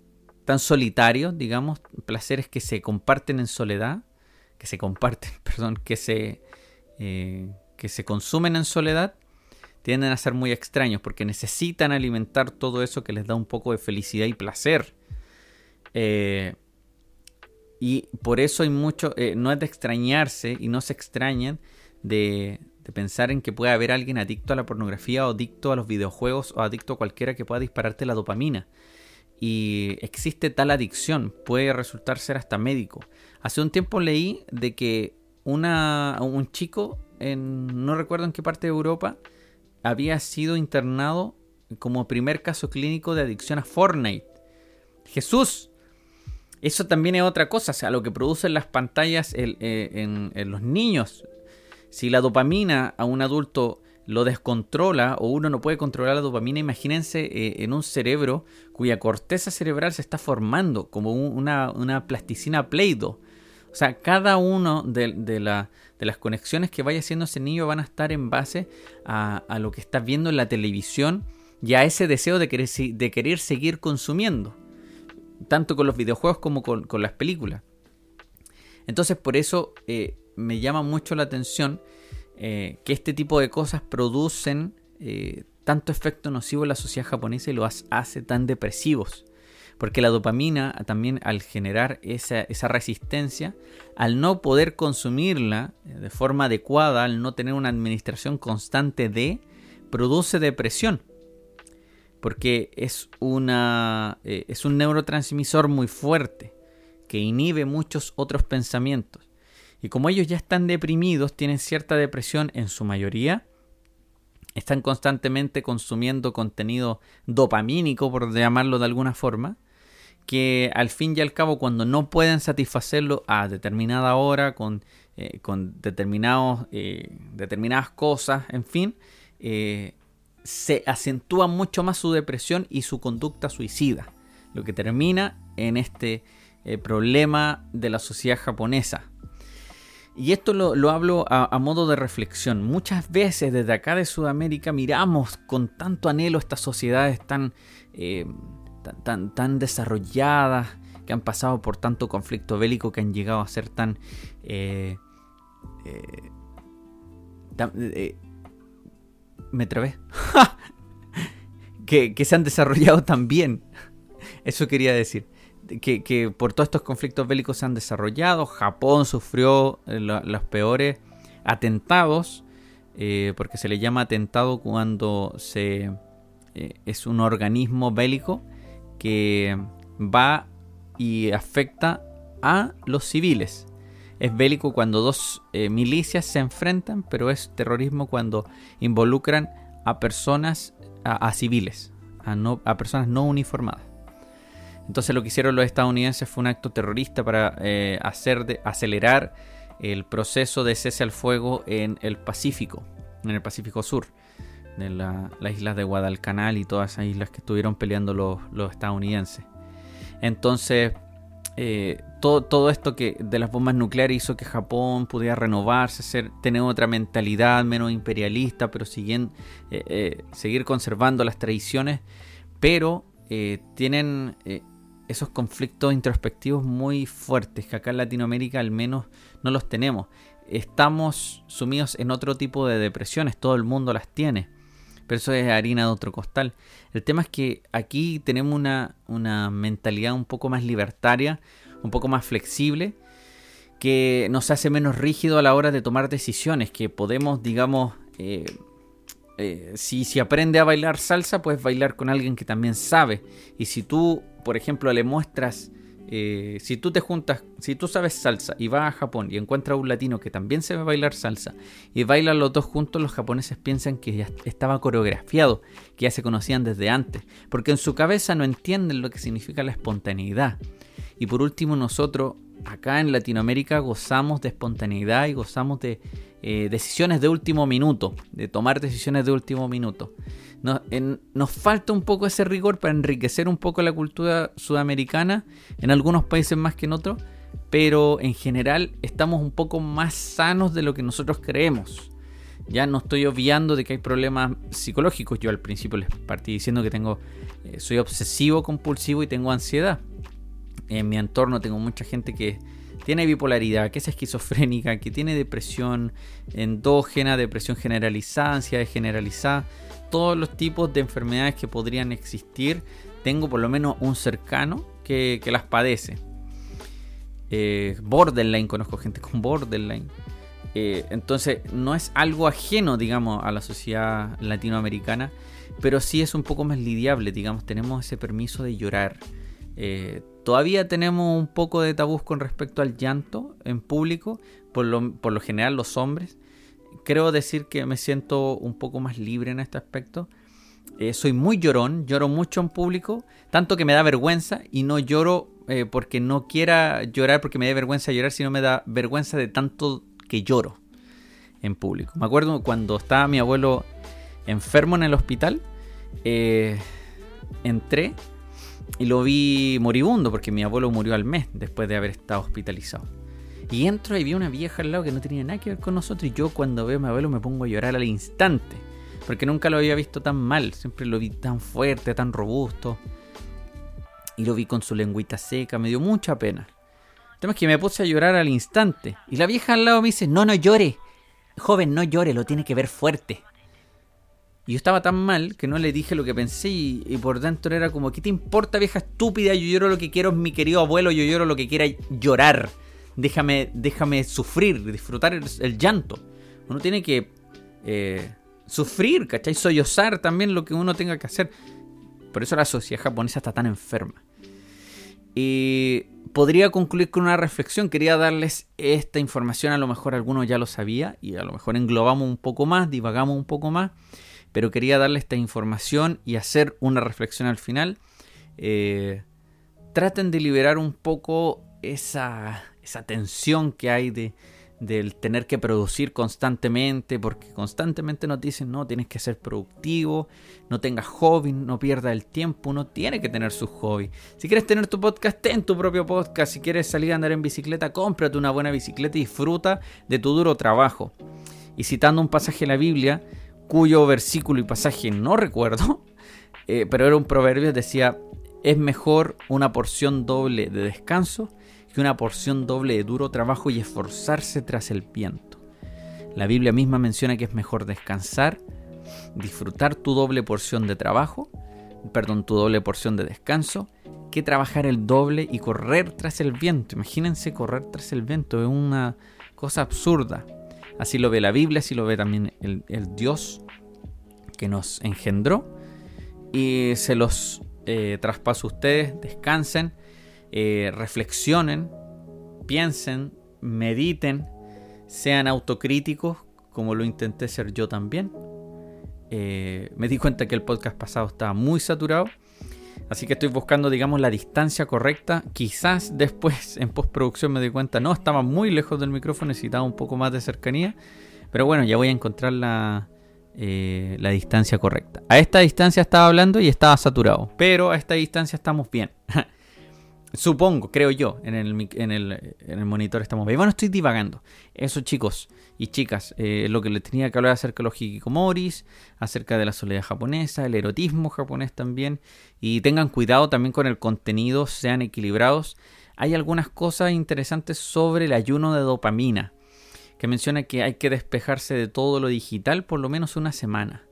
tan solitarios, digamos, placeres que se comparten en soledad, que se comparten, [laughs] perdón, que se, eh, que se consumen en soledad, tienden a ser muy extraños porque necesitan alimentar todo eso que les da un poco de felicidad y placer. Eh, y por eso hay mucho, eh, no es de extrañarse y no se extrañan de, de, pensar en que puede haber alguien adicto a la pornografía o adicto a los videojuegos o adicto a cualquiera que pueda dispararte la dopamina y existe tal adicción, puede resultar ser hasta médico. Hace un tiempo leí de que una, un chico, en, no recuerdo en qué parte de Europa, había sido internado como primer caso clínico de adicción a Fortnite. Jesús, eso también es otra cosa, o sea, lo que producen las pantallas eh, en los niños. Si la dopamina a un adulto lo descontrola o uno no puede controlar la dopamina, imagínense eh, en un cerebro cuya corteza cerebral se está formando como una, plasticina Play-Doh. O sea, cada uno de, las conexiones que vaya haciendo ese niño van a estar en base a, lo que está viendo en la televisión y a ese deseo de querer, de querer seguir consumiendo. tanto con los videojuegos como con, las películas. Entonces por eso eh, me llama mucho la atención que este tipo de cosas producen tanto efecto nocivo en la sociedad japonesa y los hace tan depresivos. Porque la dopamina también al generar esa, resistencia, al no poder consumirla de forma adecuada, al no tener una administración constante de, produce depresión. Porque es, una, eh, es un neurotransmisor muy fuerte que inhibe muchos otros pensamientos. Y como ellos ya están deprimidos, tienen cierta depresión en su mayoría, están constantemente consumiendo contenido dopamínico, por llamarlo de alguna forma, que al fin y al cabo cuando no pueden satisfacerlo a determinada hora, con, eh, determinados, eh, determinadas cosas, en fin, eh, se acentúa mucho más su depresión y su conducta suicida, lo que termina en este problema de la sociedad japonesa. Y esto lo, hablo a, modo de reflexión. Muchas veces desde acá de Sudamérica miramos con tanto anhelo estas sociedades tan tan, tan, desarrolladas, que han pasado por tanto conflicto bélico, que han llegado a ser tan... Eh, eh, eh, me trabé. [laughs] que, se han desarrollado tan bien. Eso quería decir. Que, por todos estos conflictos bélicos se han desarrollado. Japón sufrió los peores atentados, porque se le llama atentado cuando se, es un organismo bélico que va y afecta a los civiles. Es bélico cuando dos eh, milicias se enfrentan, pero es terrorismo cuando involucran a personas, a, civiles, a, no, a personas no uniformadas. Entonces lo que hicieron los estadounidenses fue un acto terrorista para eh, hacer acelerar el proceso de cese al fuego en el Pacífico, en el Pacífico Sur de las islas de Guadalcanal y todas esas islas que estuvieron peleando los, estadounidenses. Entonces, eh, todo, esto que de las bombas nucleares hizo que Japón pudiera renovarse, tener otra mentalidad menos imperialista, pero siguen, eh, seguir conservando las tradiciones, pero tienen esos conflictos introspectivos muy fuertes que acá en Latinoamérica al menos no los tenemos. Estamos sumidos en otro tipo de depresiones, todo el mundo las tiene pero eso es harina de otro costal. El tema es que aquí tenemos una, mentalidad un poco más libertaria, un poco más flexible, que nos hace menos rígido a la hora de tomar decisiones, que podemos, digamos, eh, eh, si, si aprende a bailar salsa, puedes bailar con alguien que también sabe. Y si tú, por ejemplo, le muestras eh, si tú te juntas, si tú sabes salsa y vas a Japón y encuentras a un latino que también sabe bailar salsa y bailan los dos juntos, los japoneses piensan que ya estaba coreografiado, que ya se conocían desde antes, porque en su cabeza no entienden lo que significa la espontaneidad. Y por último, nosotros acá en Latinoamérica gozamos de espontaneidad y gozamos de eh, decisiones de último minuto, de tomar decisiones de último minuto. Nos, falta un poco ese rigor para enriquecer un poco la cultura sudamericana, en algunos países más que en otros, pero en general estamos un poco más sanos de lo que nosotros creemos. Ya no estoy obviando de que hay problemas psicológicos. Yo al principio les partí diciendo que tengo, eh, soy obsesivo compulsivo y tengo ansiedad. En mi entorno tengo mucha gente que tiene bipolaridad, que es esquizofrénica, que tiene depresión endógena, depresión generalizada, ansiedad generalizada todos los tipos de enfermedades que podrían existir, tengo por lo menos un cercano que, las padece. Eh, borderline, conozco gente con borderline. Eh, entonces no es algo ajeno, digamos, a la sociedad latinoamericana, pero sí es un poco más lidiable, digamos, tenemos ese permiso de llorar. Eh, todavía tenemos un poco de tabús con respecto al llanto en público, por lo, general los hombres, creo decir que me siento un poco más libre en este aspecto. Eh, soy muy llorón, lloro mucho en público, tanto que me da vergüenza y no lloro eh, porque no quiera llorar porque me dé vergüenza llorar, sino me da vergüenza de tanto que lloro en público. Me acuerdo cuando estaba mi abuelo enfermo en el hospital, eh, entré y lo vi moribundo porque mi abuelo murió al mes después de haber estado hospitalizado. Y entro y vi una vieja al lado que no tenía nada que ver con nosotros. Y yo cuando veo a mi abuelo me pongo a llorar al instante. Porque nunca lo había visto tan mal. Siempre lo vi tan fuerte, tan robusto. Y lo vi con su lengüita seca, me dio mucha pena. El tema es que me puse a llorar al instante. Y la vieja al lado me dice, no, no llore. Joven, no llore, lo tiene que ver fuerte. Y yo estaba tan mal que no le dije lo que pensé y, por dentro era como, ¿qué te importa vieja estúpida? Yo lloro lo que quiero, mi querido abuelo, yo lloro lo que quiera llorar. Déjame, déjame sufrir, disfrutar el, llanto. Uno tiene que eh, sufrir, ¿cachai? Sollozar también lo que uno tenga que hacer. Por eso la sociedad japonesa está tan enferma. Y podría concluir con una reflexión. Quería darles esta información, a lo mejor algunos ya lo sabía y a lo mejor englobamos un poco más, divagamos un poco más, pero quería darles esta información y hacer una reflexión al final. Eh, traten de liberar un poco esa, esa tensión que hay de, del tener que producir constantemente, porque constantemente nos dicen, no, tienes que ser productivo, no tengas hobby, no pierdas el tiempo, uno tiene que tener su hobby. Si quieres tener tu podcast, ten tu propio podcast, si quieres salir a andar en bicicleta, cómprate una buena bicicleta y disfruta de tu duro trabajo. Y citando un pasaje de la Biblia, cuyo versículo y pasaje no recuerdo, [laughs] eh, pero era un proverbio, decía, es mejor una porción doble de descanso una porción doble de duro trabajo y esforzarse tras el viento. La Biblia misma menciona que es mejor descansar, disfrutar tu doble porción de trabajo, perdón, tu doble porción de descanso, que trabajar el doble y correr tras el viento. Imagínense correr tras el viento, es una cosa absurda. Así lo ve la Biblia, así lo ve también el, Dios que nos engendró. Y se los eh, traspaso a ustedes, descansen eh, reflexionen, piensen, mediten, sean autocríticos, como lo intenté ser yo también. Eh, me di cuenta que el podcast pasado estaba muy saturado. Así que estoy buscando, digamos, la distancia correcta. Quizás [laughs] después en postproducción me di cuenta, no, estaba muy lejos del micrófono, necesitaba un poco más de cercanía. Pero bueno, ya voy a encontrar la, eh, la distancia correcta. A esta distancia estaba hablando y estaba saturado. Pero a esta distancia estamos bien. [laughs] Supongo, creo yo, en el, en el, monitor estamos bien. Bueno, estoy divagando. Eso, chicos y chicas, eh, lo que les tenía que hablar acerca de los hikikomoris, acerca de la soledad japonesa, el erotismo japonés también. Y tengan cuidado también con el contenido, sean equilibrados. Hay algunas cosas interesantes sobre el ayuno de dopamina, que menciona que hay que despejarse de todo lo digital por lo menos una semana.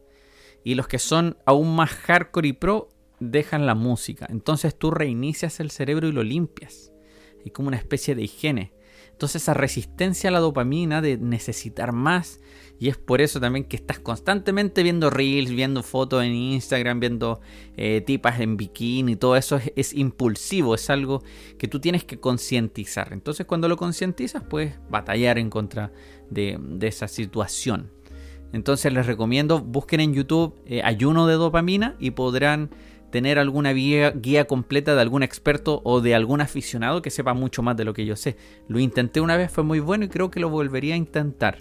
Y los que son aún más hardcore y pro dejan la música. Entonces tú reinicias el cerebro y lo limpias. Es como una especie de higiene. Entonces esa resistencia a la dopamina de necesitar más. Y es por eso también que estás constantemente viendo reels, viendo fotos en Instagram, viendo eh, tipas en bikini. Todo eso es, impulsivo, es algo que tú tienes que concientizar. Entonces cuando lo concientizas puedes batallar en contra de, esa situación. Entonces les recomiendo, busquen en YouTube eh, ayuno de dopamina y podrán tener alguna guía, completa de algún experto o de algún aficionado que sepa mucho más de lo que yo sé. Lo intenté una vez, fue muy bueno y creo que lo volvería a intentar.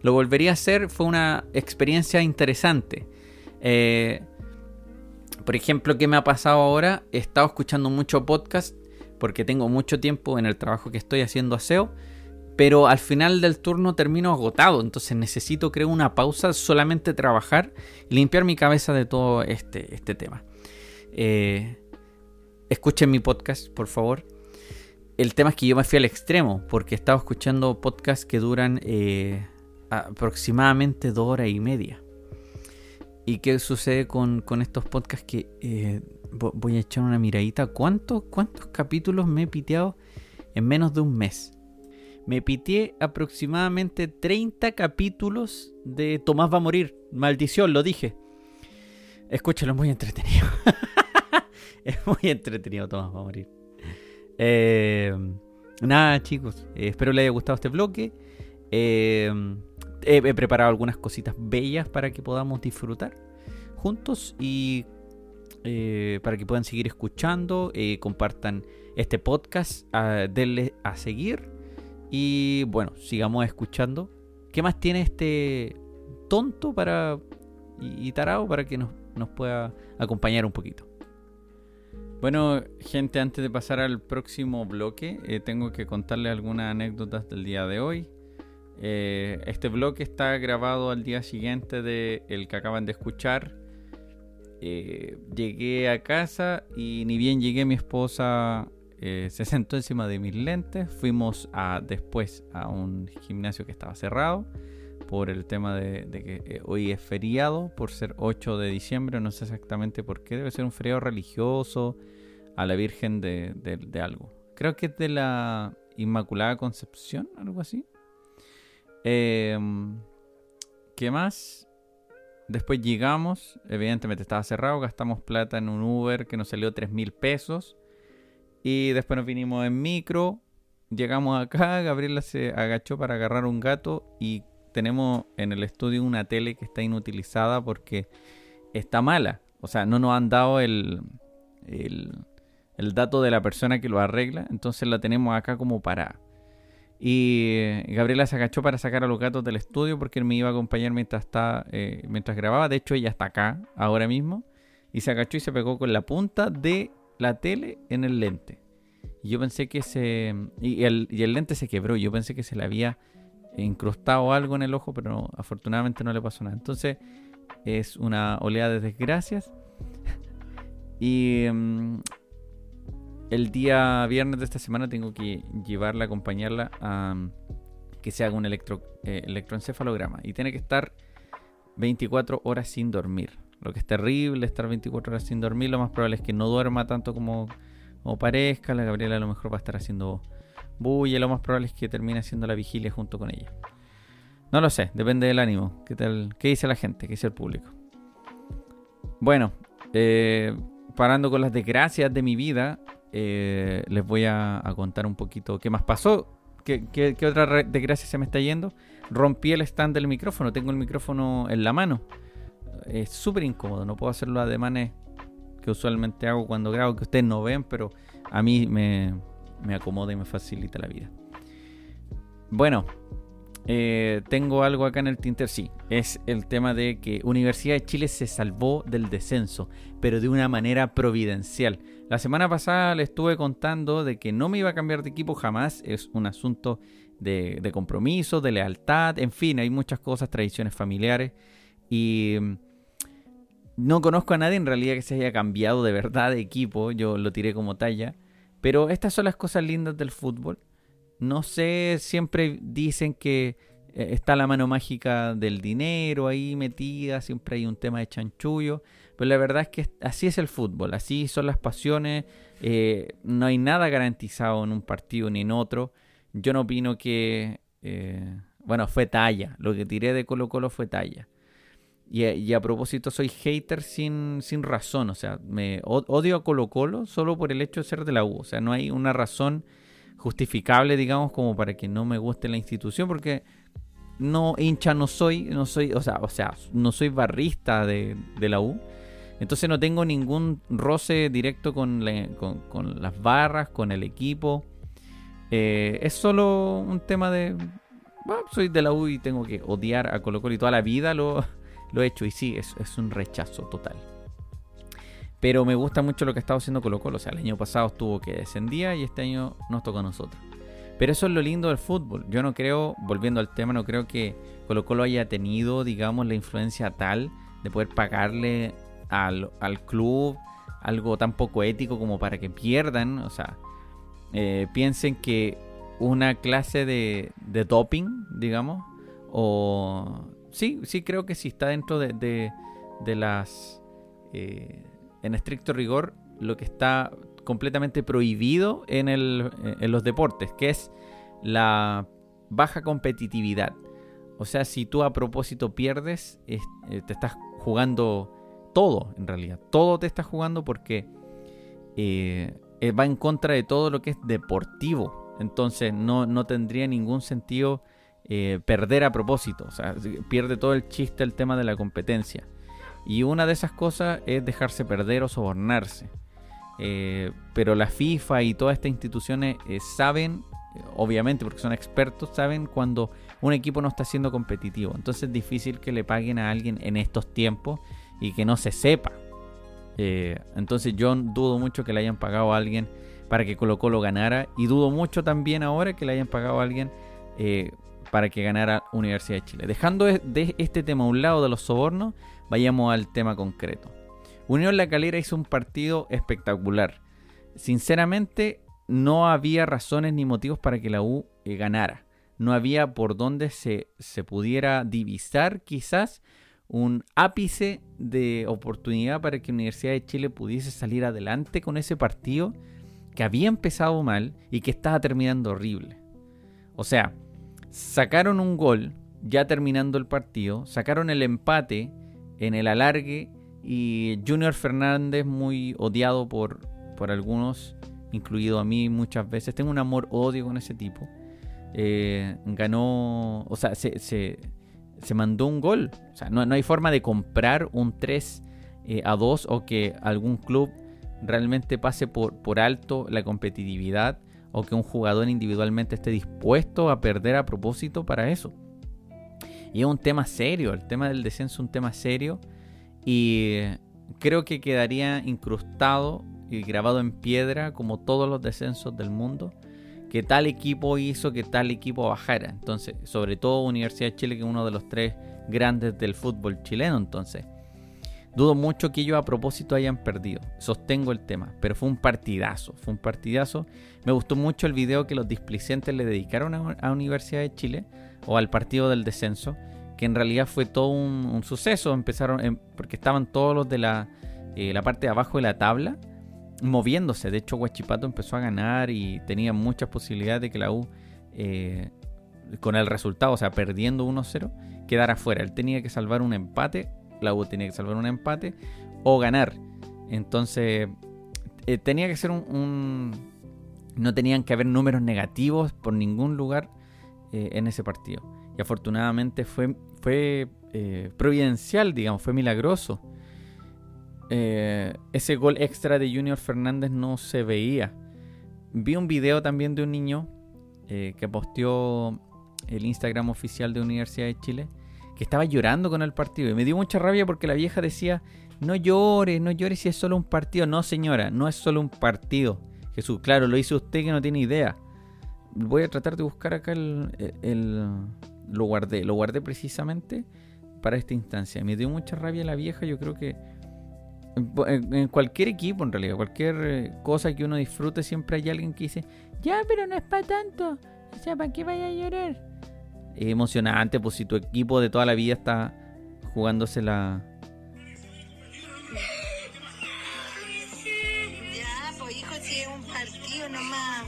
Lo volvería a hacer, fue una experiencia interesante. Eh, por ejemplo, ¿qué me ha pasado ahora? He estado escuchando mucho podcast porque tengo mucho tiempo en el trabajo que estoy haciendo aseo. Pero al final del turno termino agotado, entonces necesito crear una pausa, solamente trabajar y limpiar mi cabeza de todo este, este tema. Eh, escuchen mi podcast, por favor. El tema es que yo me fui al extremo, porque estaba escuchando podcasts que duran eh, aproximadamente dos horas y media. ¿Y qué sucede con, estos podcasts? Que eh, voy a echar una miradita. ¿Cuántos, ¿Cuántos capítulos me he piteado en menos de un mes? Me piteé aproximadamente 30 capítulos de Tomás va a morir. Maldición, lo dije. Escúchalo, es muy entretenido. [laughs] es muy entretenido, Tomás va a morir. Eh, nada, chicos. Eh, espero les haya gustado este bloque. Eh, he, preparado algunas cositas bellas para que podamos disfrutar juntos y para que puedan seguir escuchando. compartan este podcast. Denle a seguir. Y bueno, sigamos escuchando. ¿Qué más tiene este tonto para y tarado para que nos, nos pueda acompañar un poquito? Bueno, gente, antes de pasar al próximo bloque, eh, tengo que contarles algunas anécdotas del día de hoy. Eh, este bloque está grabado al día siguiente del el que acaban de escuchar. eh, llegué a casa y ni bien llegué mi esposa se sentó encima de mis lentes. Fuimos a, después a un gimnasio que estaba cerrado por el tema de, que eh, hoy es feriado, por ser 8 de diciembre, no sé exactamente por qué, debe ser un feriado religioso a la Virgen de, de algo. Creo que es de la Inmaculada Concepción, algo así. Em, ¿Qué más? Después llegamos, evidentemente estaba cerrado, gastamos plata en un Uber que nos salió 3 mil pesos. Y después nos vinimos en micro, llegamos acá, Gabriela se agachó para agarrar un gato y tenemos en el estudio una tele que está inutilizada porque está mala. O sea, no nos han dado el, el, dato de la persona que lo arregla, entonces la tenemos acá como para y Gabriela se agachó para sacar a los gatos del estudio porque él me iba a acompañar mientras, está, eh, mientras grababa. De hecho, ella está acá ahora mismo. Y se agachó y se pegó con la punta de la tele en el lente. Y yo pensé que se. Y el, y el lente se quebró. Yo pensé que se le había incrustado algo en el ojo, pero afortunadamente no le pasó nada. Entonces, es una oleada de desgracias. [laughs] y mm, el día viernes de esta semana tengo que llevarla, acompañarla a que se haga un eh, electroencefalograma. Y tiene que estar 24 horas sin dormir. Lo que es terrible, estar 24 horas sin dormir. Lo más probable es que no duerma tanto como, parezca. La Gabriela a lo mejor va a estar haciendo bulla. Lo más probable es que termine haciendo la vigilia junto con ella. No lo sé, depende del ánimo. ¿Qué, tal, qué dice la gente? ¿Qué dice el público? Bueno, eh, parando con las desgracias de mi vida, eh, les voy a, contar un poquito qué más pasó. ¿Qué, otra desgracia se me está yendo? Rompí el stand del micrófono, tengo el micrófono en la mano. Es súper incómodo, no puedo hacer los ademanes que usualmente hago cuando grabo, que ustedes no ven, pero a mí me, me acomoda y me facilita la vida. Bueno, eh, tengo algo acá en el Tinter, sí. Es el tema de que Universidad de Chile se salvó del descenso, pero de una manera providencial. La semana pasada le estuve contando de que no me iba a cambiar de equipo jamás. Es un asunto de, compromiso, de lealtad, en fin, hay muchas cosas, tradiciones familiares. Y mm, no conozco a nadie en realidad que se haya cambiado de verdad de equipo. Yo lo tiré como talla. Pero estas son las cosas lindas del fútbol no sé, siempre dicen que eh, está la mano mágica del dinero ahí metida, siempre hay un tema de chanchullo, pero la verdad es que así es el fútbol, así son las pasiones, eh, no hay nada garantizado en un partido ni en otro. Yo no opino que, eh, bueno, fue talla, lo que tiré de Colo Colo fue talla. Y, a propósito, soy hater sin, sin razón, o sea, me odio a Colo Colo solo por el hecho de ser de la U, o sea, no hay una razón justificable, digamos, como para que no me guste la institución, porque no hincha no soy, no soy, o sea, o sea, no soy barrista de, la U. Entonces no tengo ningún roce directo con, con, las barras, con el equipo. Eh, es solo un tema de... Bueno, soy de la U y tengo que odiar a Colo Colo y toda la vida lo, lo he hecho. Y sí, es, un rechazo total. Pero me gusta mucho lo que ha estado haciendo Colo Colo. O sea, el año pasado estuvo que descendía y este año nos toca a nosotros. Pero eso es lo lindo del fútbol. Yo no creo, volviendo al tema, no creo que Colo Colo haya tenido, digamos, la influencia tal de poder pagarle al, club algo tan poco ético como para que pierdan. O sea, eh, piensen que una clase de, de doping, digamos, o... Sí, sí creo que sí está dentro de, de, las... Eh, en estricto rigor lo que está completamente prohibido en, el, en los deportes, que es la baja competitividad. O sea, si tú a propósito pierdes, eh, te estás jugando todo, en realidad. Todo te estás jugando porque eh, eh, va en contra de todo lo que es deportivo. Entonces no, no tendría ningún sentido perder a propósito. O sea, pierde todo el chiste el tema de la competencia. Y una de esas cosas es dejarse perder o sobornarse. Eh, pero la FIFA y todas estas instituciones eh, saben, eh, obviamente porque son expertos, saben cuando un equipo no está siendo competitivo. Entonces es difícil que le paguen a alguien en estos tiempos y que no se sepa. entonces yo dudo mucho que le hayan pagado a alguien para que Colo Colo ganara. Y dudo mucho también ahora que le hayan pagado a alguien para que ganara Universidad de Chile. Dejando de este tema a un lado de los sobornos, vayamos al tema concreto. Unión La Calera hizo un partido espectacular. Sinceramente, no había razones ni motivos para que la U eh, ganara. No había por dónde se, se pudiera divisar quizás un ápice de oportunidad para que Universidad de Chile pudiese salir adelante con ese partido que había empezado mal y que estaba terminando horrible. O sea, sacaron un gol ya terminando el partido, sacaron el empate en el alargue y Junior Fernández, muy odiado por, por algunos, incluido a mí muchas veces, tengo un amor-odio con ese tipo, eh, ganó, o sea, se, se, mandó un gol. O sea, no, hay forma de comprar un 3 eh, a 2 o que algún club realmente pase por, por alto la competitividad o que un jugador individualmente esté dispuesto a perder a propósito para eso. Y es un tema serio, el tema del descenso es un tema serio y creo que quedaría incrustado y grabado en piedra como todos los descensos del mundo que tal equipo hizo que tal equipo bajara. Entonces, sobre todo Universidad de Chile, que es uno de los tres grandes del fútbol chileno. Entonces, dudo mucho que ellos a propósito hayan perdido. Sostengo el tema, pero fue un partidazo. Fue un partidazo. Me gustó mucho el video que los displicentes le dedicaron a, Universidad de Chile o al partido del descenso que en realidad fue todo un, suceso. Empezaron, porque estaban todos los de la, eh, la parte de abajo de la tabla moviéndose. De hecho, Huachipato empezó a ganar y tenía muchas posibilidades de que la U, eh, con el resultado, o sea, perdiendo 1-0, quedara fuera. Él tenía que salvar un empate, la U tenía que salvar un empate o ganar. Entonces, eh, tenía que ser un, No tenían que haber números negativos por ningún lugar en ese partido. Y afortunadamente fue, fue eh, providencial, digamos, fue milagroso. Eh, ese gol extra de Junior Fernández no se veía. Vi un video también de un niño eh, que posteó el Instagram oficial de Universidad de Chile que estaba llorando con el partido. Y me dio mucha rabia porque la vieja decía, no llores, no llores si es solo un partido. No, señora, no es solo un partido. Jesús, claro, lo hizo usted que no tiene idea. Voy a tratar de buscar acá el, lo guardé, lo guardé precisamente para esta instancia. Me dio mucha rabia la vieja, yo creo que en, cualquier equipo en realidad, cualquier eh, cosa que uno disfrute, siempre hay alguien que dice, ya, pero no es para tanto, o sea, ¿para qué vaya a llorar? Es emocionante, pues si tu equipo de toda la vida está jugándose la... Ya, pues hijo, si es un partido nomás.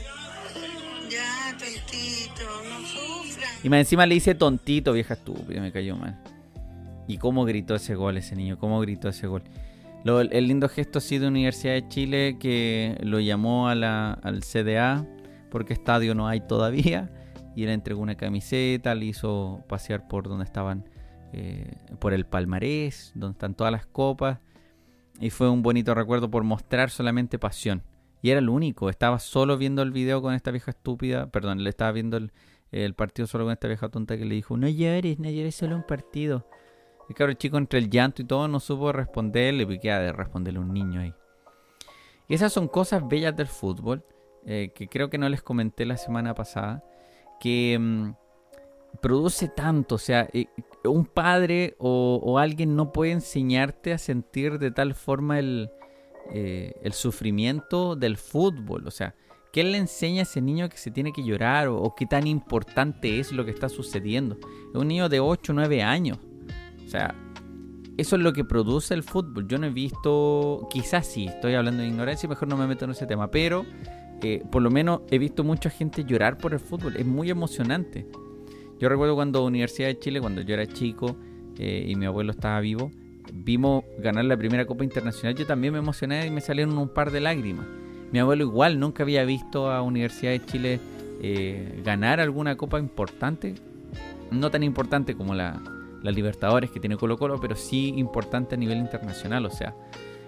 Ya, tontito, no sufra. Y más encima le dice tontito, vieja estúpida, me cayó mal. Y cómo gritó ese gol ese niño, cómo gritó ese gol. el lindo gesto ha sido Universidad de Chile que lo llamó a la, al CDA porque estadio no hay todavía y le entregó una camiseta, le hizo pasear por donde estaban, eh, por el palmarés, donde están todas las copas y fue un bonito recuerdo por mostrar solamente pasión. Y era el único, estaba solo viendo el video con esta vieja estúpida, perdón, le estaba viendo el, partido solo con esta vieja tonta que le dijo, no llores, no llores, solo un partido. Y claro, el chico entre el llanto y todo no supo responderle, porque de responderle un niño ahí. Y esas son cosas bellas del fútbol, eh, que creo que no les comenté la semana pasada, que mm, produce tanto, o sea, eh, un padre o alguien no puede enseñarte a sentir de tal forma el, eh, el sufrimiento del fútbol. O sea, ¿qué le enseña a ese niño que se tiene que llorar o, qué tan importante es lo que está sucediendo? Es un niño de 8 o 9 años. O sea, eso es lo que produce el fútbol. Yo no he visto, quizás sí, estoy hablando de ignorancia, mejor no me meto en ese tema, pero eh, por lo menos he visto mucha gente llorar por el fútbol. Es muy emocionante. Yo recuerdo cuando Universidad de Chile, cuando yo era chico eh, y mi abuelo estaba vivo, vimos ganar la primera Copa Internacional, yo también me emocioné y me salieron un par de lágrimas. Mi abuelo igual nunca había visto a Universidad de Chile eh, ganar alguna copa importante, no tan importante como la, Libertadores que tiene Colo Colo, pero sí importante a nivel internacional. O sea,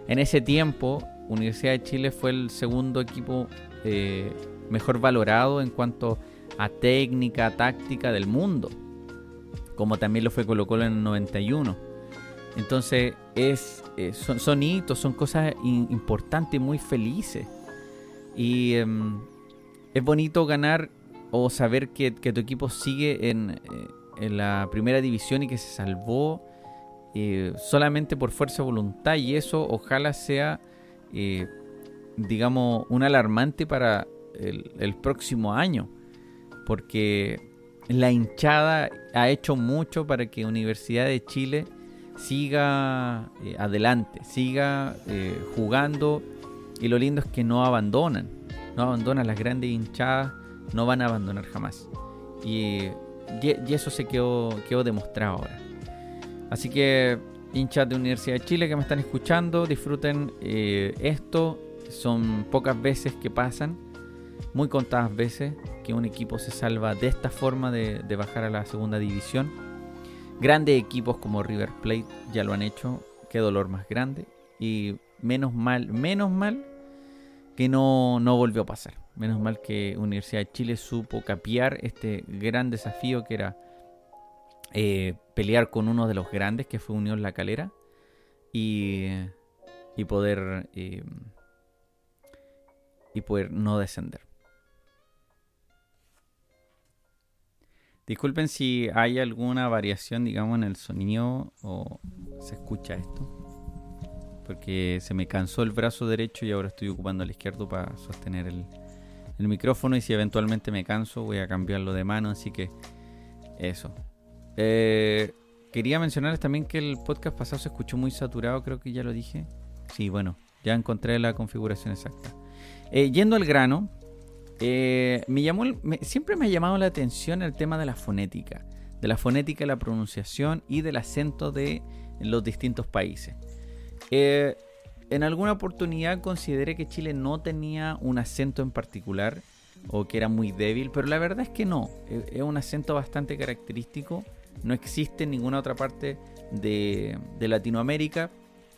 en ese tiempo Universidad de Chile fue el segundo equipo eh, mejor valorado en cuanto a técnica, táctica del mundo, como también lo fue Colo Colo en el 91. Entonces es, eh, son, hitos, son cosas importantes, muy felices. Y em, es bonito ganar o saber que, tu equipo sigue en, eh, en, la primera división y que se salvó solamente por fuerza de voluntad y eso ojalá sea, digamos, un alarmante para el, próximo año, porque la hinchada ha hecho mucho para que Universidad de Chile siga eh, adelante, siga jugando y lo lindo es que no abandonan, no abandonan las grandes hinchadas, no van a abandonar jamás. Y, y eso se quedó, quedó demostrado ahora. Así que hinchas de Universidad de Chile que me están escuchando, disfruten eh, esto. Son pocas veces que pasan, muy contadas veces, que un equipo se salva de esta forma de, de bajar a la segunda división. Grandes equipos como River Plate ya lo han hecho, qué dolor más grande. Y menos mal, menos mal que no, no volvió a pasar. Menos mal que Universidad de Chile supo capiar este gran desafío que era eh, pelear con uno de los grandes que fue Unión La Calera y, y poder eh, y poder no descender. Disculpen si hay alguna variación, digamos, en el sonido o se escucha esto. Porque se me cansó el brazo derecho y ahora estoy ocupando el izquierdo para sostener el, micrófono. Y si eventualmente me canso, voy a cambiarlo de mano. Así que eso. Eh, quería mencionarles también que el podcast pasado se escuchó muy saturado, creo que ya lo dije. Sí, bueno, ya encontré la configuración exacta. Eh, yendo al grano, eh, siempre me ha llamado la atención el tema de la fonética, de la fonética, la pronunciación y del acento de los distintos países. en alguna oportunidad consideré que Chile no tenía un acento en particular o que era muy débil, pero la verdad es que no, es un acento bastante característico no existe en ninguna otra parte de, Latinoamérica.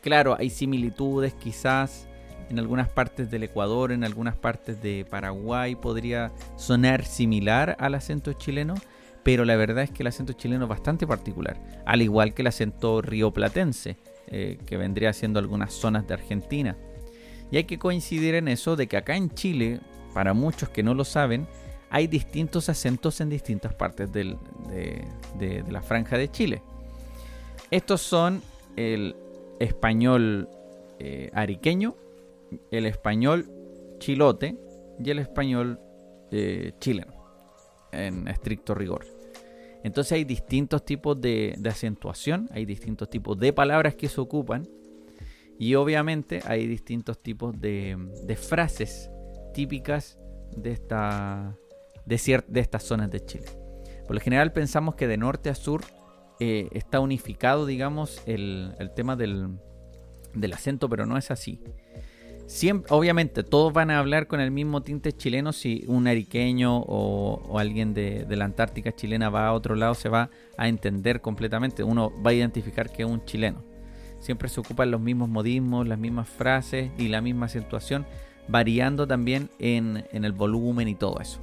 Claro, hay similitudes quizás en algunas partes del Ecuador, en algunas partes de Paraguay podría sonar similar al acento chileno, pero la verdad es que el acento chileno es bastante particular, al igual que el acento rioplatense, eh, que vendría siendo algunas zonas de Argentina. Y hay que coincidir en eso de que acá en Chile, para muchos que no lo saben, hay distintos acentos en distintas partes de, la franja de Chile. Estos son el español eh, ariqueño, el español chilote y el español eh, chileno, en estricto rigor. Entonces hay distintos tipos de, acentuación, hay distintos tipos de palabras que se ocupan y obviamente hay distintos tipos de, de frases típicas de esta, de, de estas zonas de Chile. Por lo general pensamos que de norte a sur eh, está unificado, digamos, el, tema del, acento, pero no es así. Siempre, obviamente, todos van a hablar con el mismo tinte chileno. Si un ariqueño o, alguien de, la Antártica chilena va a otro lado, se va a entender completamente. Uno va a identificar que es un chileno. Siempre se ocupan los mismos modismos, las mismas frases y la misma acentuación, variando también en el volumen y todo eso.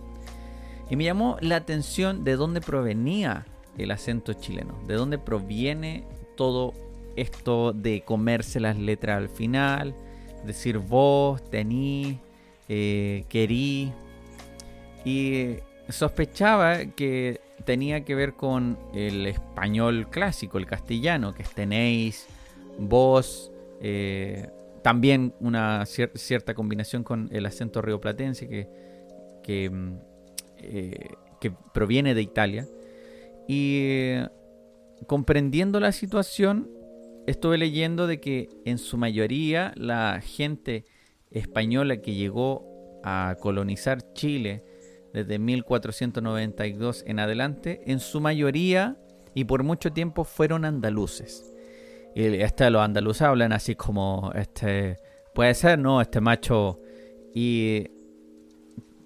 Y me llamó la atención de dónde provenía el acento chileno, de dónde proviene todo esto de comerse las letras al final, decir vos, tení, eh, querí. Y sospechaba que tenía que ver con el español clásico, el castellano, que es tenéis, vos, eh, también una cierta combinación con el acento rioplatense que, que mm, eh, que proviene de Italia. Y comprendiendo la situación, estuve leyendo de que en su mayoría la gente española que llegó a colonizar Chile desde 1492 en adelante, en su mayoría y por mucho tiempo fueron andaluces. Y este, los andaluces hablan así como, este, puede ser, ¿no? Este macho. Y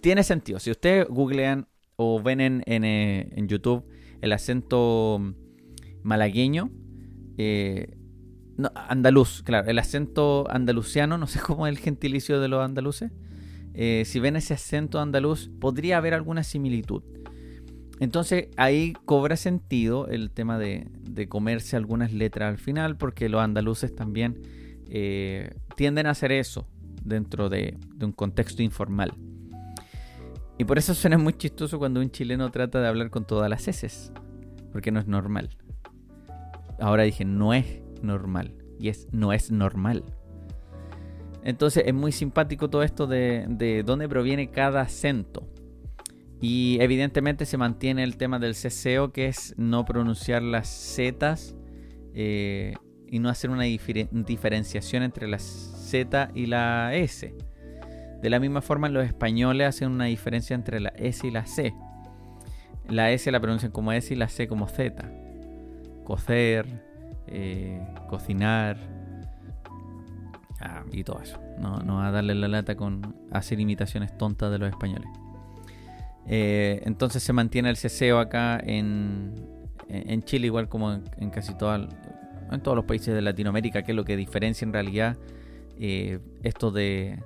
tiene sentido. Si ustedes googlean o ven en, eh, YouTube el acento malagueño, eh, andaluz, claro, el acento andaluciano, no sé [laughs] cómo es el gentilicio de los andaluces. Eh, si ven ese acento andaluz, podría haber alguna similitud. Entonces ahí cobra sentido el tema de, comerse algunas letras al final, porque los andaluces también tienden a hacer eso dentro de un contexto informal. Y por eso suena muy chistoso cuando un chileno trata de hablar con todas las heces, porque no es normal. ahora dije, no es normal. Y es, no es normal. Entonces es muy simpático todo esto de, de dónde proviene cada acento. Y evidentemente se mantiene el tema del ceseo, que es no pronunciar las zetas eh, y no hacer una diferenciación entre la Z y la S. De la misma forma, los españoles hacen una diferencia entre la S y la C. La S la pronuncian como S y la C como Z. Cocer, eh, cocinar y todo eso. No, no a darle la lata con hacer imitaciones tontas de los españoles. Eh, entonces se mantiene el ceseo acá en, en Chile, igual como en, casi todo, en todos los países de Latinoamérica, que es lo que diferencia en realidad eh, esto de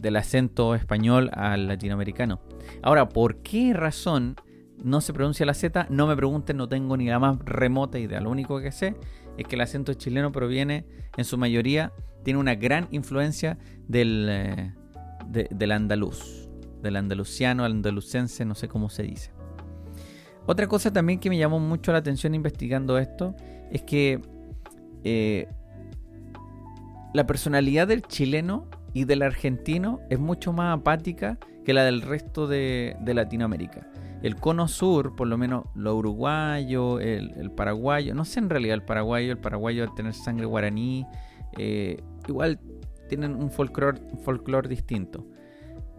del acento español al latinoamericano. Ahora, ¿por qué razón no se pronuncia la Z? No me pregunten, no tengo ni la más remota idea. Lo único que sé es que el acento chileno proviene, en su mayoría, tiene una gran influencia del, eh, del andaluz, del andaluciano, andalucense, no sé cómo se dice. Otra cosa también que me llamó mucho la atención investigando esto es que eh, la personalidad del chileno y del argentino es mucho más apática que la del resto de, Latinoamérica. El cono sur, por lo menos lo uruguayo, el, paraguayo, no sé en realidad el paraguayo, el paraguayo al tener sangre guaraní, eh, igual tienen un folclore distinto.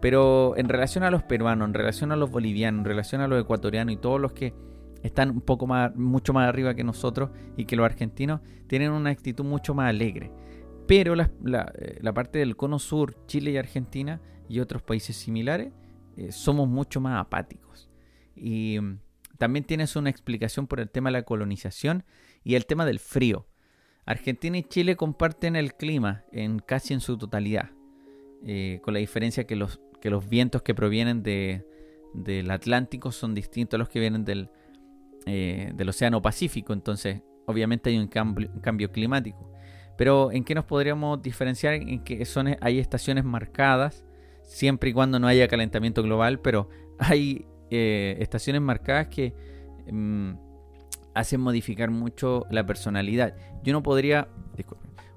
Pero en relación a los peruanos, en relación a los bolivianos, en relación a los ecuatorianos y todos los que están un poco más, mucho más arriba que nosotros y que los argentinos, tienen una actitud mucho más alegre. Pero eh, la, parte del cono sur, Chile y Argentina y otros países similares, eh, somos mucho más apáticos. Y mm, también tienes una explicación por el tema de la colonización y el tema del frío. Argentina y Chile comparten el clima en casi en su totalidad, eh, con la diferencia que los, que los vientos que provienen de, del Atlántico son distintos a los que vienen del, del Océano Pacífico. Entonces, obviamente hay un cambio climático. Pero ¿en qué nos podríamos diferenciar? En que hay estaciones marcadas, siempre y cuando no haya calentamiento global, pero hay eh, estaciones marcadas que mm, hacen modificar mucho la personalidad. Yo no podría,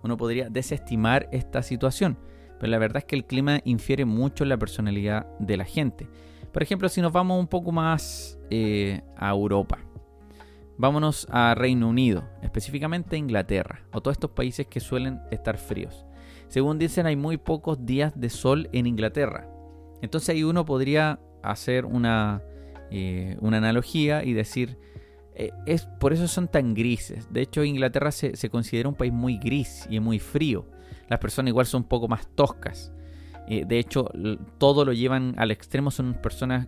uno podría desestimar esta situación, pero la verdad es que el clima infiere mucho en la personalidad de la gente. Por ejemplo, si nos vamos un poco más eh, a Europa. Vámonos a Reino Unido, específicamente Inglaterra, o todos estos países que suelen estar fríos. Según dicen, hay muy pocos días de sol en Inglaterra. Entonces ahí uno podría hacer una, eh, una analogía y decir, eh, es, por eso son tan grises. De hecho, Inglaterra se, considera un país muy gris y muy frío. Las personas igual son un poco más toscas. Eh, de hecho, todo lo llevan al extremo. Son personas,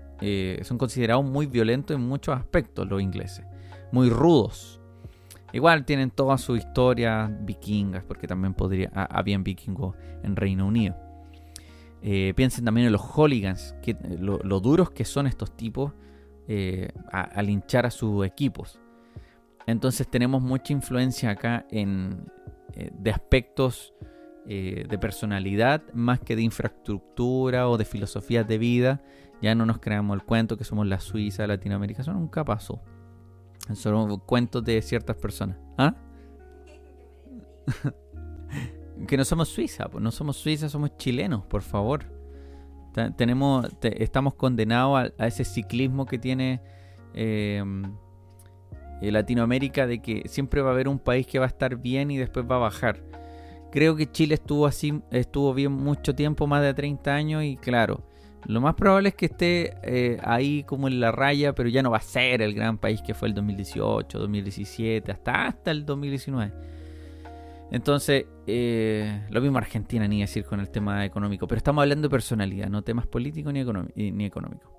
son considerados muy violentos en muchos aspectos los ingleses muy rudos. Igual tienen toda su historia vikingas, porque también podría, habían vikingos en Reino Unido. Eh, piensen también en los hooligans, que, eh, lo, duros que son estos tipos eh, al hinchar a sus equipos. Entonces tenemos mucha influencia acá en, de aspectos de personalidad más que de infraestructura o de filosofías de vida. Ya no nos creamos el cuento que somos la Suiza Latinoamérica, eso nunca pasó. Son cuentos de ciertas personas. ¿Ah? [laughs] que no somos Suiza, no somos Suiza, somos chilenos, por favor. tenemos, estamos condenados a, ese ciclismo que tiene em, eh, Latinoamérica de que siempre va a haber un país que va a estar bien y después va a bajar. Creo que Chile estuvo así, estuvo bien mucho tiempo, más de 30 años, y claro, lo más probable es que esté eh, ahí como en la raya, pero ya no va a ser el gran país que fue el 2018, 2017, hasta, hasta el 2019. Entonces, eh, lo mismo Argentina, ni decir con el tema económico, pero estamos hablando de personalidad, no temas políticos ni, ni económicos.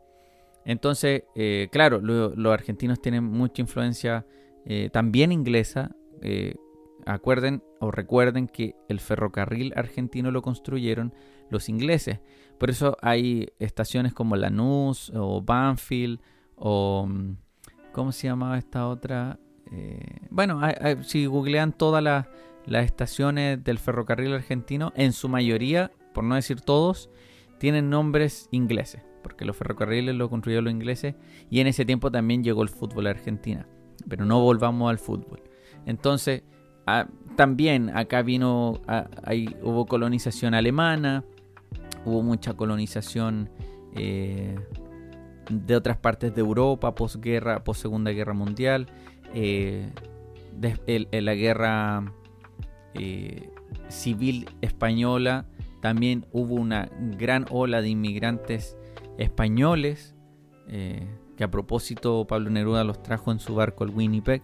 Entonces, eh, claro, los argentinos tienen mucha influencia también inglesa. acuerden o recuerden que el ferrocarril argentino lo construyeron los ingleses. Por eso hay estaciones como Lanús o Banfield o... Mm, ¿Cómo se llamaba esta otra? Eh, bueno, si googlean todas las, estaciones del ferrocarril argentino, en su mayoría, por no decir todos, tienen nombres ingleses, porque los ferrocarriles lo construyeron los ingleses y en ese tiempo también llegó el fútbol a Argentina. pero no volvamos al fútbol. Entonces, también acá vino, ahí hubo colonización alemana, hubo mucha colonización eh, de otras partes de Europa, posguerra, post Segunda Guerra Mundial, eh, en la guerra eh, civil española también hubo una gran ola de inmigrantes españoles, que a propósito Pablo Neruda los trajo en su barco el Winnipeg,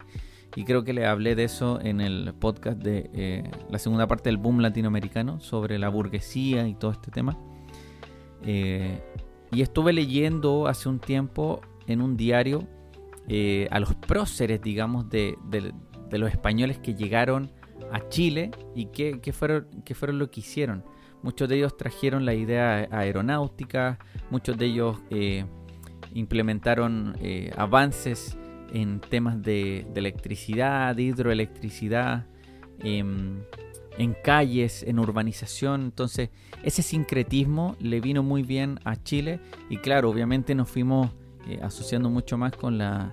y creo que le hablé de eso en el podcast de la segunda parte del boom latinoamericano, sobre la burguesía y todo este tema. Eh, y estuve leyendo hace un tiempo en un diario eh, a los próceres, digamos, de, los españoles que llegaron a Chile y qué, fueron, qué fueron lo que hicieron. Muchos de ellos trajeron la idea aeronáutica, muchos de ellos eh, implementaron avances en temas de, electricidad, de hidroelectricidad. Em, en calles, en urbanización. Entonces, ese sincretismo le vino muy bien a Chile y claro, obviamente nos fuimos eh, asociando mucho más con la,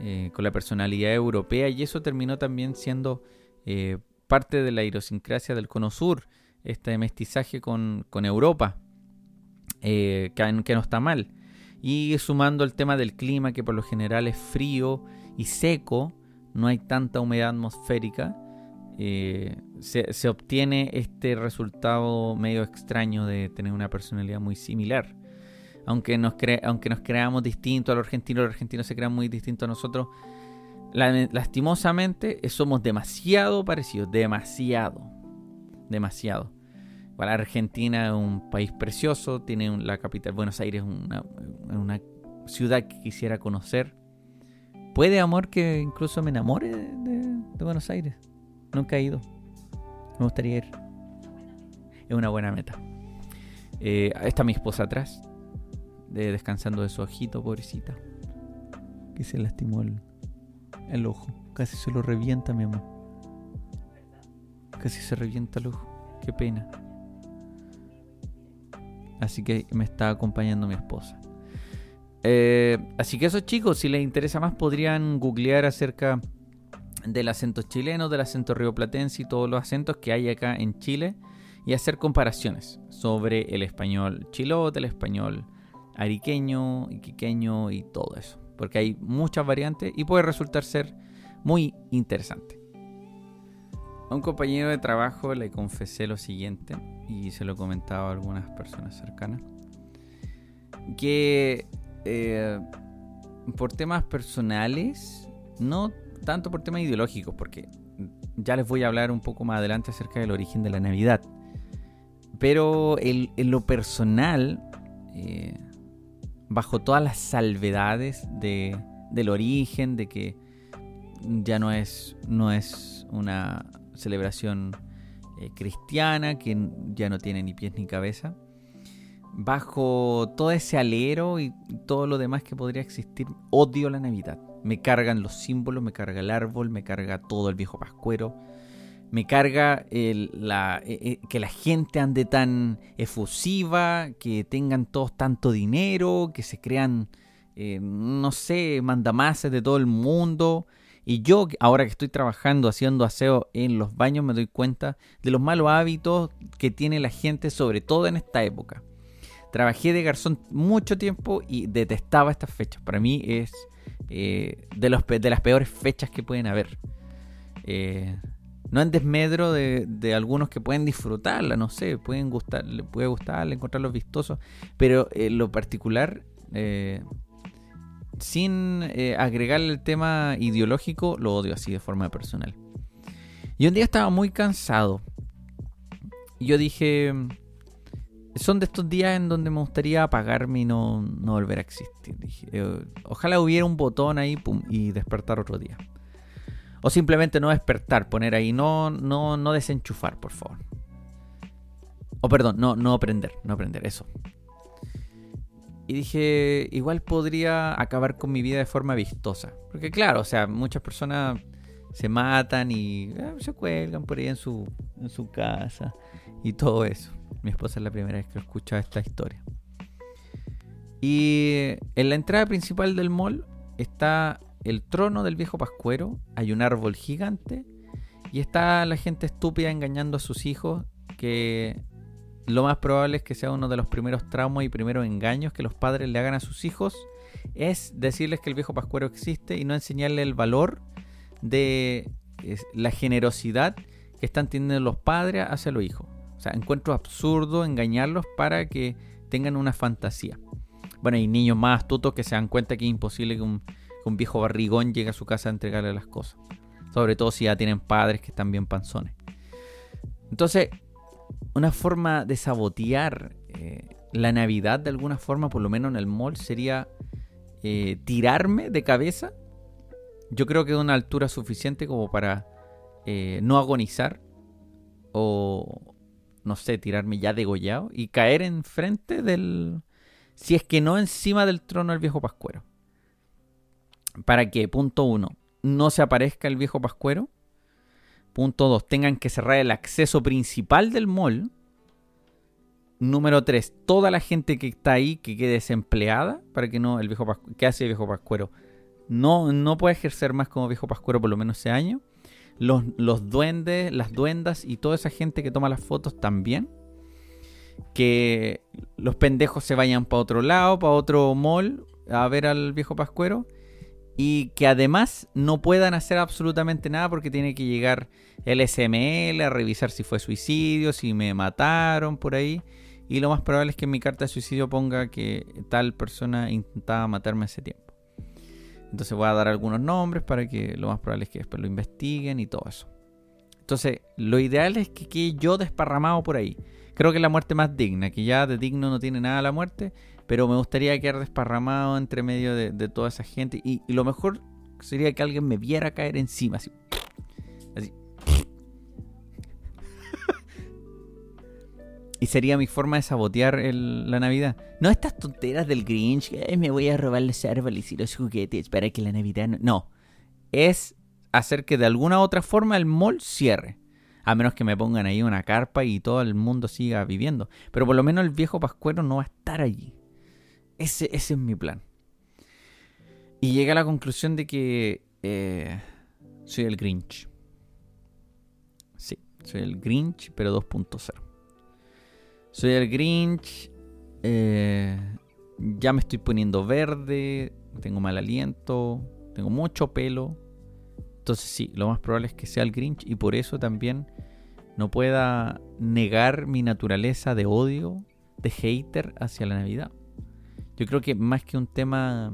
eh, con la personalidad europea y eso terminó también siendo eh, parte de la idiosincrasia del Cono Sur, este mestizaje con, Europa, que, que no está mal. Y sumando el tema del clima, que por lo general es frío y seco, no hay tanta humedad atmosférica, eh, se, obtiene este resultado medio extraño de tener una personalidad muy similar. Aunque nos, aunque nos creamos distintos a los argentinos, los argentinos se crean muy distintos a nosotros, lastimosamente eh, somos demasiado parecidos, demasiado, demasiado. Argentina es un país precioso, tiene la capital, Buenos Aires, una, una ciudad que quisiera conocer. Puede, amor, que incluso me enamore de Buenos Aires. Nunca he ido. Me gustaría ir. Es una buena meta. Eh, está mi esposa atrás, descansando de su ojito, pobrecita. Que se lastimó el, el ojo. Casi se lo revienta, mi amor. Casi se revienta el ojo. Qué pena. Así que me está acompañando mi esposa. Eh, así que esos chicos, si les interesa más, podrían googlear acerca del acento chileno, del acento rioplatense y todos los acentos que hay acá en Chile y hacer comparaciones sobre el español chilote, el español ariqueño, iquiqueño y todo eso. Porque hay muchas variantes y puede resultar ser muy interesante. A un compañero de trabajo le confesé lo siguiente y se lo comentaba a algunas personas cercanas. Que eh, por temas personales no tanto por temas ideológicos, porque ya les voy a hablar un poco más adelante acerca del origen de la Navidad. Pero en lo personal, eh, bajo todas las salvedades del origen, de que ya no es, no es una celebración eh, cristiana, que ya no tiene ni pies ni cabeza, bajo todo ese alero y todo lo demás que podría existir, odio la Navidad. Me cargan los símbolos, me carga el árbol, me carga todo el viejo pascuero. Me carga la, eh, eh, que la gente ande tan efusiva, que tengan todos tanto dinero, que se crean, eh, no sé, mandamases de todo el mundo. Y yo, ahora que estoy trabajando haciendo aseo en los baños, me doy cuenta de los malos hábitos que tiene la gente, sobre todo en esta época. Trabajé de garzón mucho tiempo y detestaba estas fechas. Para mí es de, los, de las peores fechas que pueden haber. Eh, no en desmedro de, algunos que pueden disfrutarla, no sé, pueden gustar, le puede gustar, encontrarlos vistosos, pero en lo particular, eh, sin agregarle el tema ideológico, lo odio así de forma personal. Y un día estaba muy cansado. Y yo dije, son de estos días en donde me gustaría apagarme y no, volver a existir. Eh, ojalá hubiera un botón ahí y despertar otro día. O simplemente no despertar, poner ahí, no, no, no desenchufar, por favor. O perdón, no, no no prender, eso. Y dije, igual podría acabar con mi vida de forma vistosa. Porque claro, o sea, muchas personas se matan y eh, se cuelgan por ahí en su, en su casa y todo eso. Mi esposa es la primera vez que escucha esta historia. Y en la entrada principal del mall está el trono del viejo Pascuero, hay un árbol gigante y está la gente estúpida engañando a sus hijos que lo más probable es que sea uno de los primeros traumas y primeros engaños que los padres le hagan a sus hijos es decirles que el viejo pascuero existe y no enseñarle el valor de la generosidad que están teniendo los padres hacia los hijos. O sea, encuentro absurdo engañarlos para que tengan una fantasía. Bueno, hay niños más astutos que se dan cuenta que es imposible que un, un viejo barrigón llegue a su casa a entregarle las cosas. Sobre todo si ya tienen padres que están bien panzones. Entonces, una forma de sabotear eh, la Navidad de alguna forma, por lo menos en el mall, sería eh, tirarme de cabeza. Yo creo que de una altura suficiente como para eh, no agonizar o, no sé, tirarme ya degollado y caer enfrente del... Si es que no encima del trono del viejo pascuero. Para que, punto uno, no se aparezca el viejo pascuero. Punto 2. Tengan que cerrar el acceso principal del mall. Número 3. Toda la gente que está ahí que quede desempleada para que no el viejo pascuero, ¿qué hace el viejo pascuero? No, no puede ejercer más como viejo pascuero por lo menos ese año. Los, los duendes, las duendas y toda esa gente que toma las fotos también. Que los pendejos se vayan para otro lado, para otro mall a ver al viejo pascuero y que además no puedan hacer absolutamente nada porque tiene que llegar el SML a revisar si fue suicidio, si me mataron por ahí. Y lo más probable es que en mi carta de suicidio ponga que tal persona intentaba matarme ese tiempo. Entonces voy a dar algunos nombres para que lo más probable es que después lo investiguen y todo eso. Entonces, lo ideal es que quede yo desparramado por ahí. Creo que es la muerte más digna, que ya de digno no tiene nada la muerte, pero me gustaría quedar desparramado entre medio de, toda esa gente. Y, lo mejor sería que alguien me viera caer encima. Así. y sería mi forma de sabotear la Navidad. No estas tonteras del Grinch, que me voy a robar los árboles y los juguetes para que la Navidad no... No, es hacer que de alguna u otra forma el mall cierre. A menos que me pongan ahí una carpa y todo el mundo siga viviendo. Pero por lo menos el viejo pascuero no va a estar allí. Ese, es mi plan. Y llegué a la conclusión de que eh, soy el Grinch. Sí, soy el Grinch, pero 2.0. Soy el Grinch. Eh, ya me estoy poniendo verde. Tengo mal aliento. Tengo mucho pelo. Entonces sí, lo más probable es que sea el Grinch. Y por eso también no pueda negar mi naturaleza de odio, de hater hacia la Navidad. Yo creo que más que un tema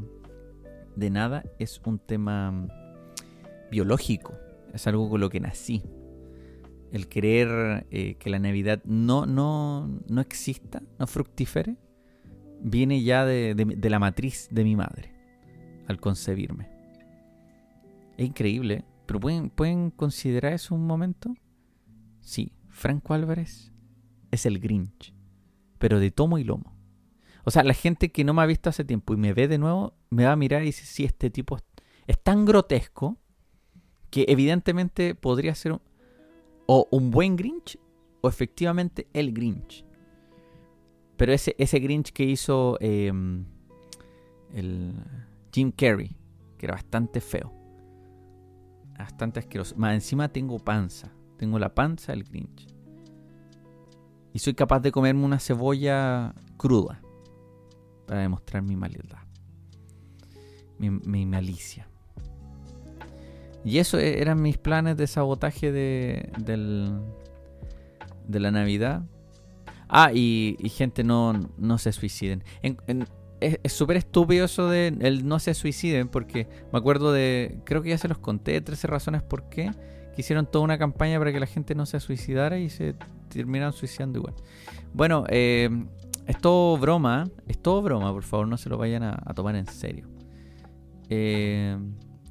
de nada, es un tema biológico. Es algo con lo que nací. El querer eh, que la Navidad no, no, no exista, no fructifere, viene ya de, la matriz de mi madre al concebirme. Es increíble, ¿eh? pero ¿pueden, ¿pueden considerar eso un momento? Sí, Franco Álvarez es el Grinch, pero de tomo y lomo. O sea, la gente que no me ha visto hace tiempo y me ve de nuevo, me va a mirar y dice, sí, este tipo es tan grotesco que evidentemente podría ser o un buen Grinch o efectivamente el Grinch. Pero ese, ese Grinch que hizo em, el Jim Carrey, que era bastante feo. Bastante asqueroso. Más encima tengo panza. Tengo la panza del Grinch. Y soy capaz de comerme una cebolla cruda para demostrar mi maldad, mi, malicia. Y eso e, eran mis planes de sabotaje de, del, de la Navidad. Ah, y, gente, no, no se suiciden. es súper estúpido eso de el no se suiciden, porque me acuerdo de, creo que ya se los conté, 13 razones por qué, que hicieron toda una campaña para que la gente no se suicidara y se terminaron suicidando igual. Bueno, eh, es todo broma, es todo broma, por favor, no se lo vayan a, tomar en serio. Eh,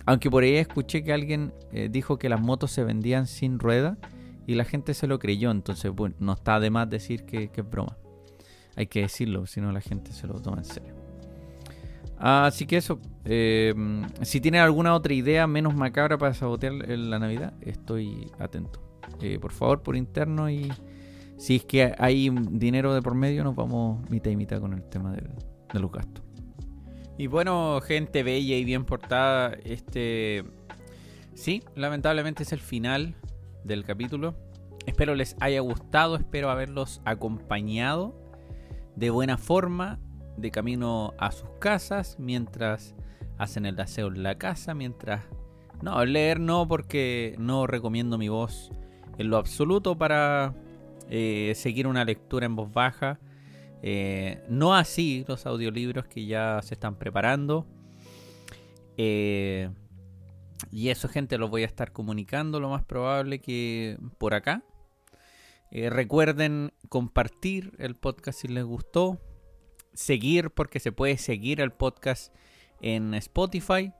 aunque por ahí escuché que alguien eh, dijo que las motos se vendían sin rueda y la gente se lo creyó, entonces bueno, no está de más decir que, es broma. Hay que decirlo, si no la gente se lo toma en serio. Así que eso, eh, si tienen alguna otra idea menos macabra para sabotear la Navidad, estoy atento. por favor, por interno y si es que hay dinero de por medio, nos vamos mitad y mitad con el tema de los gastos. Y bueno, gente bella y bien portada, este... Sí, lamentablemente es el final del capítulo. Espero les haya gustado, espero haberlos acompañado de buena forma, de camino a sus casas, mientras hacen el aseo en la casa, mientras... No, leer no, porque no recomiendo mi voz en lo absoluto para eh, seguir una lectura en voz baja. Eh, no así los audiolibros que ya se están preparando. Eh, y eso, gente, lo voy a estar comunicando lo más probable que por acá. recuerden compartir el podcast si les gustó. Seguir, porque se puede seguir el podcast en Spotify.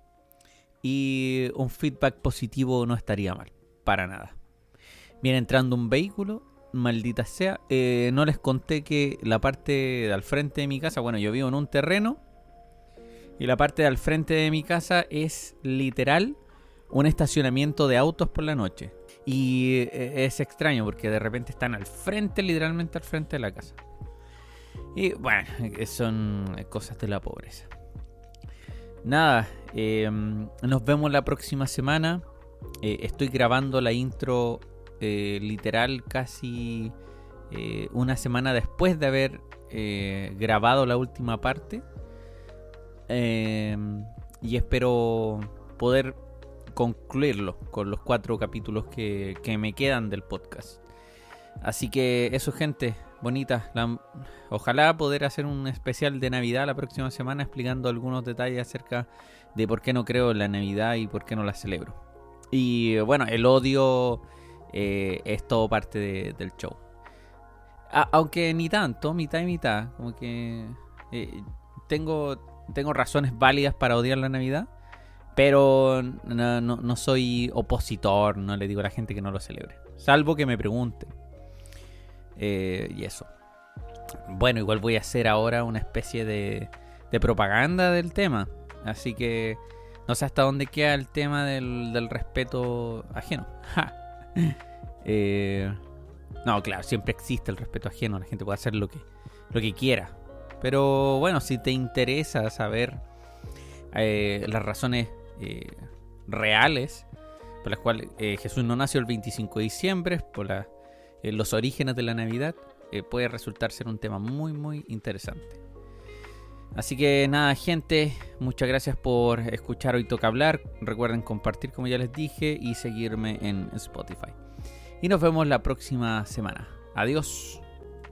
Y un feedback positivo no estaría mal, para nada. Viene entrando un vehículo, maldita sea. Eh, no les conté que la parte al frente de mi casa, bueno, yo vivo en un terreno. Y la parte al frente de mi casa es literal un estacionamiento de autos por la noche. Y eh, es extraño porque de repente están al frente, literalmente al frente de la casa. Y bueno, son cosas de la pobreza. Nada, nos vemos la próxima semana. Eh, estoy grabando la intro eh, literal casi eh, una semana después de haber grabado la última parte. Em, y espero poder concluirlo con los cuatro capítulos que me quedan del podcast. Así que eso gente, bonita. ojalá poder hacer un especial de Navidad la próxima semana explicando algunos detalles acerca de por qué no creo en la Navidad y por qué no la celebro. Y bueno, el odio eh, es todo parte del show. aunque ni tanto, mitad y mitad. Como que eh, tengo, tengo razones válidas para odiar la Navidad. Pero no, no soy opositor, no le digo a la gente que no lo celebre. Salvo que me pregunten. Eh, y eso. Bueno, igual voy a hacer ahora una especie de, de propaganda del tema. Así que no sé hasta dónde queda el tema del, respeto ajeno. [laughs] Eh, no, claro, siempre existe el respeto ajeno. La gente puede hacer lo que, lo que quiera. Pero bueno, si te interesa saber eh, las razones reales por las cuales Jesús no nació el 25 de diciembre, por los orígenes de la Navidad, eh, puede resultar ser un tema muy, muy interesante. Así que nada, gente, muchas gracias por escuchar Hoy Toca Hablar. Recuerden compartir, como ya les dije, y seguirme en Spotify. Y nos vemos la próxima semana. Adiós.